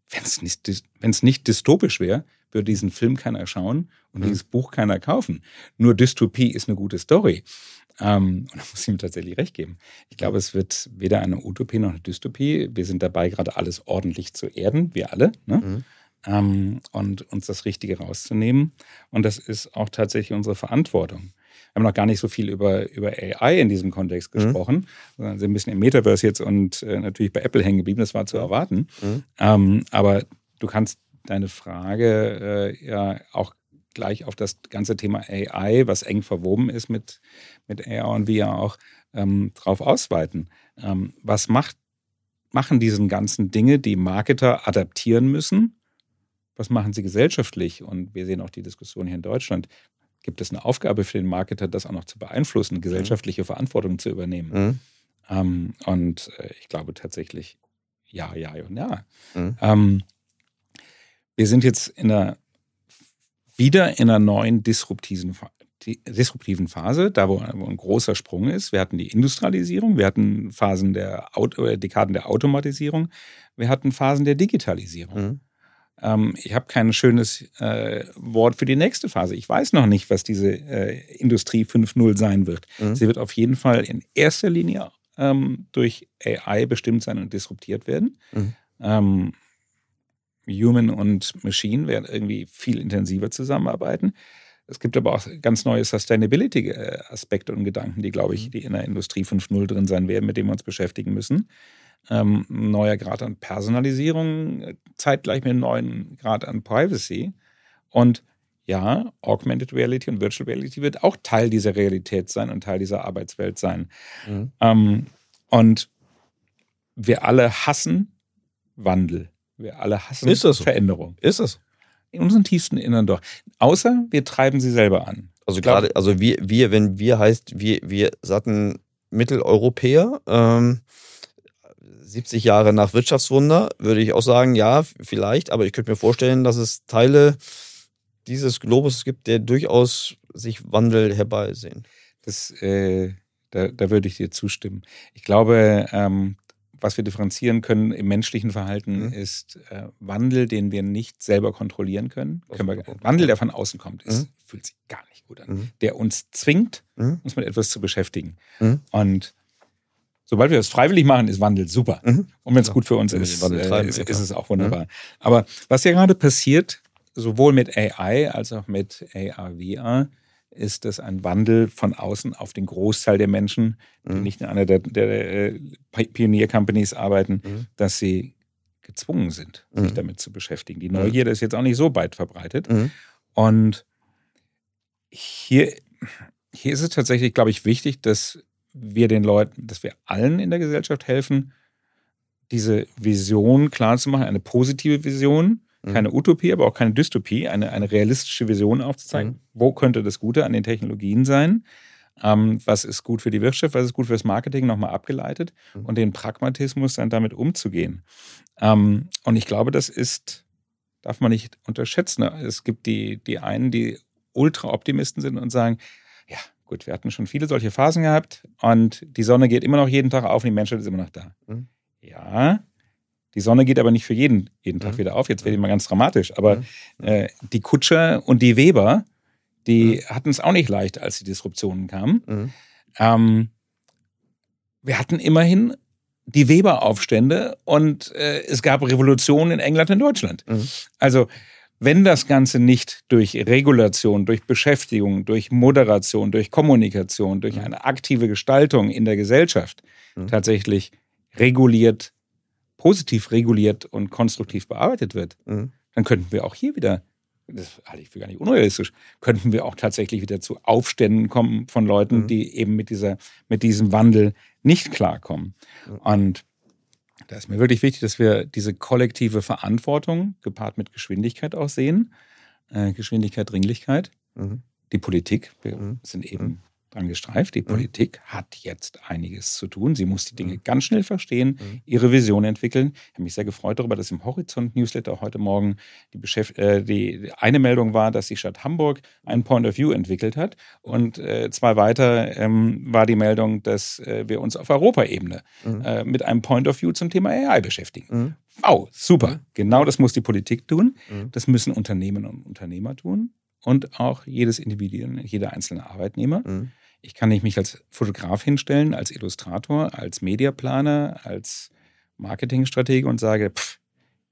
wenn es nicht, wenn's nicht dystopisch wäre, würde diesen Film keiner schauen und mhm. dieses Buch keiner kaufen. Nur Dystopie ist eine gute Story. Ähm, und da muss ich ihm tatsächlich recht geben. Ich glaube, es wird weder eine Utopie noch eine Dystopie. Wir sind dabei, gerade alles ordentlich zu erden, wir alle. Ne? Mhm. Ähm, und uns das Richtige rauszunehmen. Und das ist auch tatsächlich unsere Verantwortung. Wir haben noch gar nicht so viel über, über AI in diesem Kontext mhm. gesprochen, mhm. sondern sind ein bisschen im Metaverse jetzt und äh, natürlich bei Apple hängen geblieben. Das war zu erwarten. Mhm. Ähm, aber du kannst deine Frage äh, ja auch gleich auf das ganze Thema AI, was eng verwoben ist mit, mit AR und VR auch, ähm, drauf ausweiten. Ähm, was macht, machen diesen ganzen Dinge, die Marketer adaptieren müssen? Was machen sie gesellschaftlich? Und wir sehen auch die Diskussion hier in Deutschland gibt es eine Aufgabe für den Marketer, das auch noch zu beeinflussen, gesellschaftliche mhm. Verantwortung zu übernehmen. Mhm. Ähm, und äh, ich glaube tatsächlich, ja, ja und ja. Mhm. Ähm, wir sind jetzt in einer, wieder in einer neuen disruptiven, disruptiven Phase, da wo, wo, ein großer Sprung ist. Wir hatten die Industrialisierung, wir hatten Phasen der Auto, äh, Dekaden der Automatisierung, wir hatten Phasen der Digitalisierung. Mhm. Ähm, ich habe kein schönes äh, Wort für die nächste Phase. Ich weiß noch nicht, was diese äh, Industrie 5.0 sein wird. Mhm. Sie wird auf jeden Fall in erster Linie ähm, durch AI bestimmt sein und disruptiert werden. Mhm. Ähm, Human und Machine werden irgendwie viel intensiver zusammenarbeiten. Es gibt aber auch ganz neue Sustainability-Aspekte und Gedanken, die, glaube ich, mhm. die in der Industrie 5.0 drin sein werden, mit denen wir uns beschäftigen müssen. Ähm, neuer Grad an Personalisierung, zeitgleich mit einem neuen Grad an Privacy. Und ja, Augmented Reality und Virtual Reality wird auch Teil dieser Realität sein und Teil dieser Arbeitswelt sein. Mhm. Ähm, und wir alle hassen Wandel. Wir alle hassen Ist so? Veränderung. Ist es? In unserem tiefsten Innern doch. Außer wir treiben sie selber an. Also gerade, also wir, wir, wenn wir heißt, wir, wir satten Mitteleuropäer, ähm, 70 Jahre nach Wirtschaftswunder, würde ich auch sagen, ja, vielleicht, aber ich könnte mir vorstellen, dass es Teile dieses Globus gibt, der durchaus sich Wandel herbeisehen. Das, äh, da, da würde ich dir zustimmen. Ich glaube, ähm, was wir differenzieren können im menschlichen Verhalten, mhm. ist äh, Wandel, den wir nicht selber kontrollieren können. können wir, Wandel, der von außen kommt, ist, mhm. fühlt sich gar nicht gut an. Mhm. Der uns zwingt, mhm. uns mit etwas zu beschäftigen. Mhm. Und sobald wir das freiwillig machen, ist Wandel super. Mhm. Und wenn es gut für uns ist, äh, ist, ist, es auch wunderbar. Aber was ja gerade passiert, sowohl mit AI als auch mit AR, VR, ist es ein Wandel von außen auf den Großteil der Menschen, die mhm. nicht in einer der, der, der äh, Pionier-Companies arbeiten, mhm. dass sie gezwungen sind, sich mhm. damit zu beschäftigen. Die Neugierde ist jetzt auch nicht so weit verbreitet. Mhm. Und hier, hier ist es tatsächlich, glaube ich, wichtig, dass wir den Leuten, dass wir allen in der Gesellschaft helfen, diese Vision klarzumachen, eine positive Vision, Mhm. Keine Utopie, aber auch keine Dystopie, eine, eine realistische Vision aufzuzeigen. Mhm. Wo könnte das Gute an den Technologien sein? Ähm, was ist gut für die Wirtschaft, was ist gut für das Marketing, nochmal abgeleitet mhm. und den Pragmatismus dann damit umzugehen. Ähm, und ich glaube, das ist, darf man nicht unterschätzen. Es gibt die, die einen, die Ultra-Optimisten sind und sagen, gut, wir hatten schon viele solche Phasen gehabt und die Sonne geht immer noch jeden Tag auf und die Menschheit ist immer noch da. Mhm. Ja, die Sonne geht aber nicht für jeden, jeden Tag mhm. wieder auf. Jetzt werde ich mal ganz dramatisch. Aber mhm. äh, die Kutscher und die Weber, die mhm. hatten es auch nicht leicht, als die Disruptionen kamen. Mhm. Ähm, wir hatten immerhin die Weber-Aufstände und äh, es gab Revolutionen in England und Deutschland. Mhm. Also wenn das Ganze nicht durch Regulation, durch Beschäftigung, durch Moderation, durch Kommunikation, durch mhm. eine aktive Gestaltung in der Gesellschaft tatsächlich reguliert positiv reguliert und konstruktiv bearbeitet wird, mhm. dann könnten wir auch hier wieder, das halte ich für gar nicht unrealistisch, könnten wir auch tatsächlich wieder zu Aufständen kommen von Leuten, mhm. die eben mit, dieser, mit diesem Wandel nicht klarkommen. Mhm. Und da ist mir wirklich wichtig, dass wir diese kollektive Verantwortung gepaart mit Geschwindigkeit auch sehen. Äh, Geschwindigkeit, Dringlichkeit. Mhm. Die Politik, wir mhm. sind eben mhm dran gestreift. Die mhm. Politik hat jetzt einiges zu tun. Sie muss die Dinge mhm. ganz schnell verstehen, mhm. ihre Vision entwickeln. Ich habe mich sehr gefreut darüber, dass im Horizont-Newsletter heute Morgen die, Beschäft äh, die eine Meldung war, dass die Stadt Hamburg ein Point of View entwickelt hat. Und äh, zwei weiter ähm, war die Meldung, dass äh, wir uns auf Europaebene mhm. äh, mit einem Point of View zum Thema AI beschäftigen. Mhm. Wow, super. Mhm. Genau das muss die Politik tun. Das müssen Unternehmen und Unternehmer tun und auch jedes Individuum, jeder einzelne Arbeitnehmer. Ich kann nicht mich als Fotograf hinstellen, als Illustrator, als Mediaplaner, als Marketingstratege und sage, pff,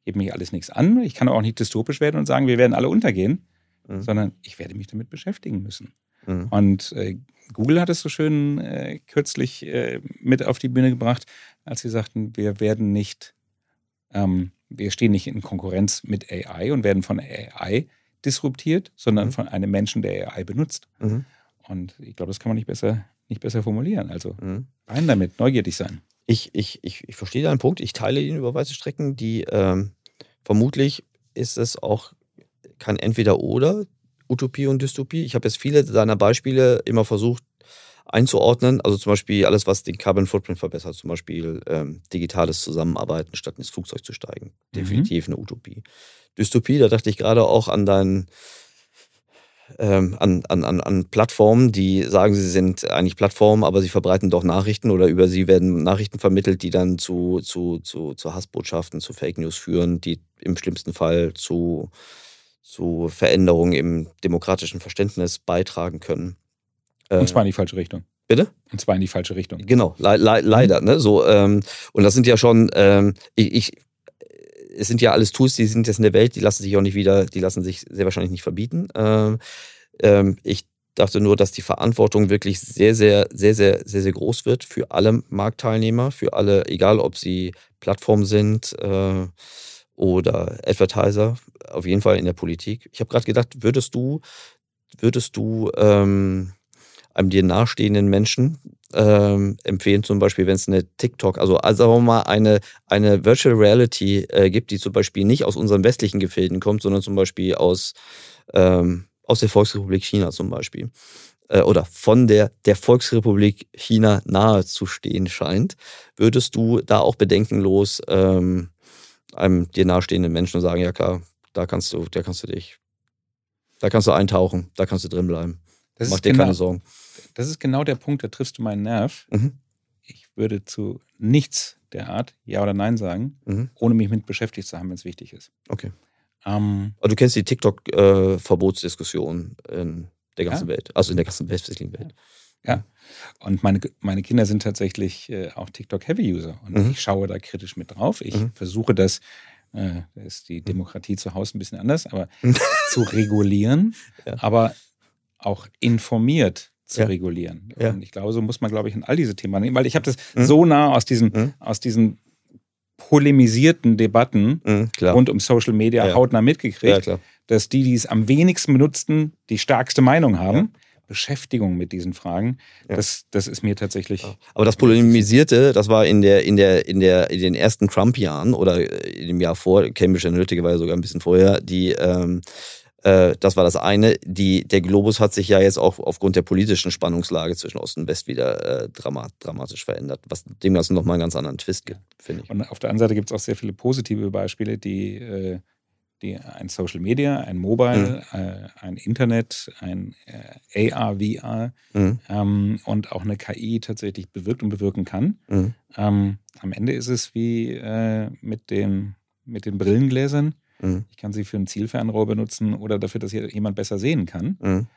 geht mich alles nichts an. Ich kann auch nicht dystopisch werden und sagen, wir werden alle untergehen, mhm. sondern ich werde mich damit beschäftigen müssen. Mhm. Und äh, Google hat es so schön äh, kürzlich äh, mit auf die Bühne gebracht, als sie sagten, wir werden nicht, ähm, wir stehen nicht in Konkurrenz mit AI und werden von AI disruptiert, sondern mhm. von einem Menschen, der AI benutzt. Mhm. Und ich glaube, das kann man nicht besser, nicht besser formulieren. Also mhm. rein damit, neugierig sein. Ich, ich, ich, ich verstehe deinen Punkt. Ich teile ihn über weite Strecken. Die ähm, vermutlich ist es auch kein Entweder-Oder, Utopie und Dystopie. Ich habe jetzt viele deiner Beispiele immer versucht einzuordnen. Also zum Beispiel alles, was den Carbon Footprint verbessert, zum Beispiel ähm, digitales Zusammenarbeiten, statt ins Flugzeug zu steigen. Mhm. Definitiv mhm. eine Utopie. Dystopie, da dachte ich gerade auch an deinen ähm, an, an, an Plattformen, die sagen, sie sind eigentlich Plattformen, aber sie verbreiten doch Nachrichten oder über sie werden Nachrichten vermittelt, die dann zu, zu, zu, zu Hassbotschaften, zu Fake News führen, die im schlimmsten Fall zu, zu Veränderungen im demokratischen Verständnis beitragen können. Und zwar in die falsche Richtung. Bitte? Und zwar in die falsche Richtung. Genau, le le leider. Ne? So, ähm, und das sind ja schon, ähm, ich, ich es sind ja alles Tools, die sind jetzt in der Welt, die lassen sich auch nicht wieder, die lassen sich sehr wahrscheinlich nicht verbieten. Ähm, ähm, ich dachte nur, dass die Verantwortung wirklich sehr, sehr, sehr, sehr, sehr, sehr groß wird für alle Marktteilnehmer, für alle, egal ob sie Plattformen sind äh, oder Advertiser, auf jeden Fall in der Politik. Ich habe gerade gedacht, würdest du, würdest du ähm, einem dir nahestehenden Menschen ähm, empfehlen, zum Beispiel, wenn es eine TikTok, also, also sagen wir mal eine, eine Virtual Reality äh, gibt, die zum Beispiel nicht aus unseren westlichen Gefilden kommt, sondern zum Beispiel aus, ähm, aus der Volksrepublik China zum Beispiel. Äh, oder von der, der Volksrepublik China nahe zu stehen scheint, würdest du da auch bedenkenlos ähm, einem dir nahestehenden Menschen sagen, ja klar, da kannst du, da kannst du dich, da kannst du eintauchen, da kannst du drin bleiben. Das Mach dir genau, keine Sorgen. Das ist genau der Punkt, da triffst du meinen Nerv. Mhm. Ich würde zu nichts der Art Ja oder Nein sagen, Mhm. ohne mich mit beschäftigt zu haben, wenn es wichtig ist. Okay. Ähm, Aber du kennst die TikTok-Verbotsdiskussion in der ganzen Ja. Welt, also in der ganzen westlichen Welt. und meine, meine Kinder sind tatsächlich äh, auch TikTok-Heavy-User. Und Mhm. ich schaue da kritisch mit drauf. Ich Mhm. versuche das, äh, da ist die Demokratie zu Hause ein bisschen anders, aber Mhm. zu regulieren, (laughs) Ja. aber auch informiert zu Ja. regulieren. Ja. Und ich glaube, so muss man, glaube ich, an all diese Themen nehmen, weil ich habe das Mhm. so nah aus diesen, Mhm. aus diesen polemisierten Debatten Mhm, rund um Social Media Ja. hautnah mitgekriegt, dass die, die es am wenigsten benutzten, die stärkste Meinung haben. Beschäftigung mit diesen Fragen, das, das ist mir tatsächlich. Aber das Polemisierte, das war in der, in der, in der, in den ersten Trump-Jahren oder in dem Jahr vor, Cambridge Analytica war ja sogar ein bisschen vorher, die, ähm, äh, das war das eine. Die, der Globus hat sich ja jetzt auch aufgrund der politischen Spannungslage zwischen Ost und West wieder äh, dramat, dramatisch verändert, was dem Ganzen nochmal einen ganz anderen Twist gibt, finde ich. Und auf der anderen Seite gibt es auch sehr viele positive Beispiele, die, äh, die ein Social Media, ein Mobile, äh, ein Internet, ein äh, AR, VR Mhm. ähm, und auch eine KI tatsächlich bewirkt und bewirken kann. Mhm. Ähm, am Ende ist es wie äh, mit, den, mit den Brillengläsern. Mhm. Ich kann sie für ein Zielfernrohr benutzen oder dafür, dass hier jemand besser sehen kann. Mhm.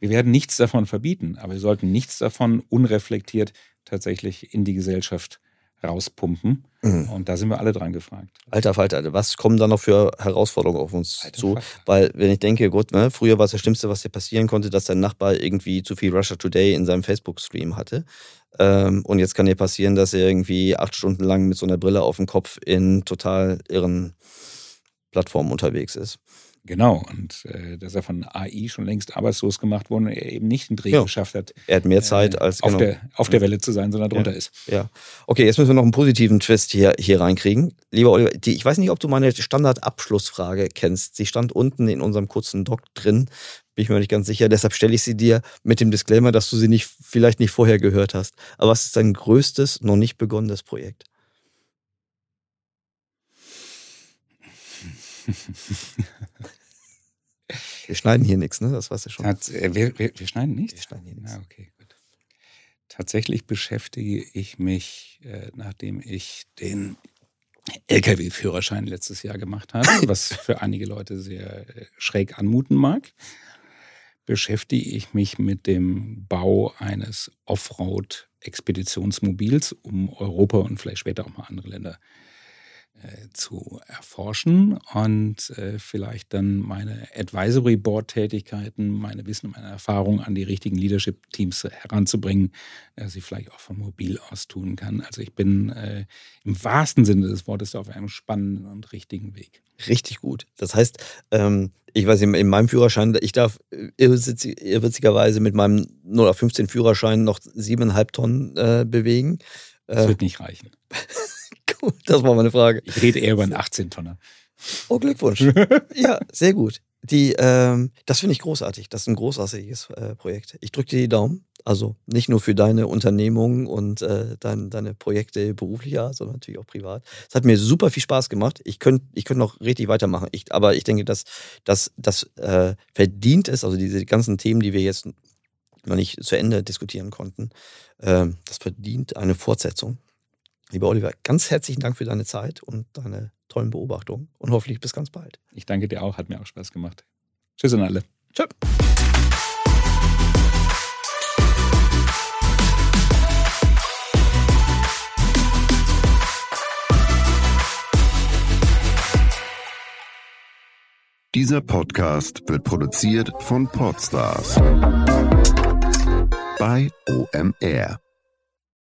Wir werden nichts davon verbieten, aber wir sollten nichts davon unreflektiert tatsächlich in die Gesellschaft rauspumpen. Mhm. Und da sind wir alle dran gefragt. Alter Falter, Alter, was kommen da noch für Herausforderungen auf uns Alter zu? Falter. Weil, wenn ich denke, gut, ne, früher war es das Schlimmste, was dir passieren konnte, dass dein Nachbar irgendwie zu viel Russia Today in seinem Facebook-Stream hatte. Ähm, und jetzt kann dir passieren, dass er irgendwie acht Stunden lang mit so einer Brille auf dem Kopf in total irren Plattformen unterwegs ist. Genau, und äh, dass er von AI schon längst arbeitslos gemacht wurde und er eben nicht den Dreh Ja. geschafft hat, Er hat mehr Zeit äh, als auf, genau. der, auf der Welle zu sein, sondern drunter Ja. ist. Ja. Okay, jetzt müssen wir noch einen positiven Twist hier, hier reinkriegen. Lieber Oliver, die, ich weiß nicht, ob du meine Standardabschlussfrage kennst. Sie stand unten in unserem kurzen Doc drin. Bin ich mir nicht ganz sicher. Deshalb stelle ich sie dir mit dem Disclaimer, dass du sie nicht, vielleicht nicht vorher gehört hast. Aber was ist dein größtes, noch nicht begonnenes Projekt? (laughs) Wir schneiden hier nichts, ne? Das weißt du schon. Tats äh, wir, wir, wir schneiden nicht? Wir schneiden hier nichts. Ja, okay, gut. Tatsächlich beschäftige ich mich, äh, nachdem ich den Lkw-Führerschein letztes Jahr gemacht habe, (laughs) was für einige Leute sehr äh, schräg anmuten mag, beschäftige ich mich mit dem Bau eines Offroad-Expeditionsmobils, um Europa und vielleicht später auch mal andere Länder zu erforschen und äh, vielleicht dann meine Advisory Board Tätigkeiten, meine Wissen, meine Erfahrung an die richtigen Leadership Teams heranzubringen, äh, sie vielleicht auch von mobil aus tun kann. Also ich bin äh, im wahrsten Sinne des Wortes auf einem spannenden und richtigen Weg. Richtig gut. Das heißt, ähm, ich weiß, in, in meinem Führerschein, ich darf äh, irrwitzig, irrwitzigerweise mit meinem 0 auf 15 Führerschein noch siebeneinhalb Tonnen äh, bewegen. Das Äh, wird nicht reichen. (laughs) (laughs) das war meine Frage. Ich rede eher über einen 18-Tonner. Oh, Glückwunsch. (laughs) ja, sehr gut. Die, ähm, das finde ich großartig. Das ist ein großartiges äh, Projekt. Ich drücke dir die Daumen. Also nicht nur für deine Unternehmung und äh, dein, deine Projekte beruflicher, sondern natürlich auch privat. Es hat mir super viel Spaß gemacht. Ich könnte ich könnt noch richtig weitermachen. Ich, aber ich denke, dass das äh, verdient ist, also diese ganzen Themen, die wir jetzt noch nicht zu Ende diskutieren konnten, äh, das verdient eine Fortsetzung. Lieber Oliver, ganz herzlichen Dank für deine Zeit und deine tollen Beobachtungen und hoffentlich bis ganz bald. Ich danke dir auch, hat mir auch Spaß gemacht. Tschüss an alle. Tschö. Dieser Podcast wird produziert von Podstars bei OMR.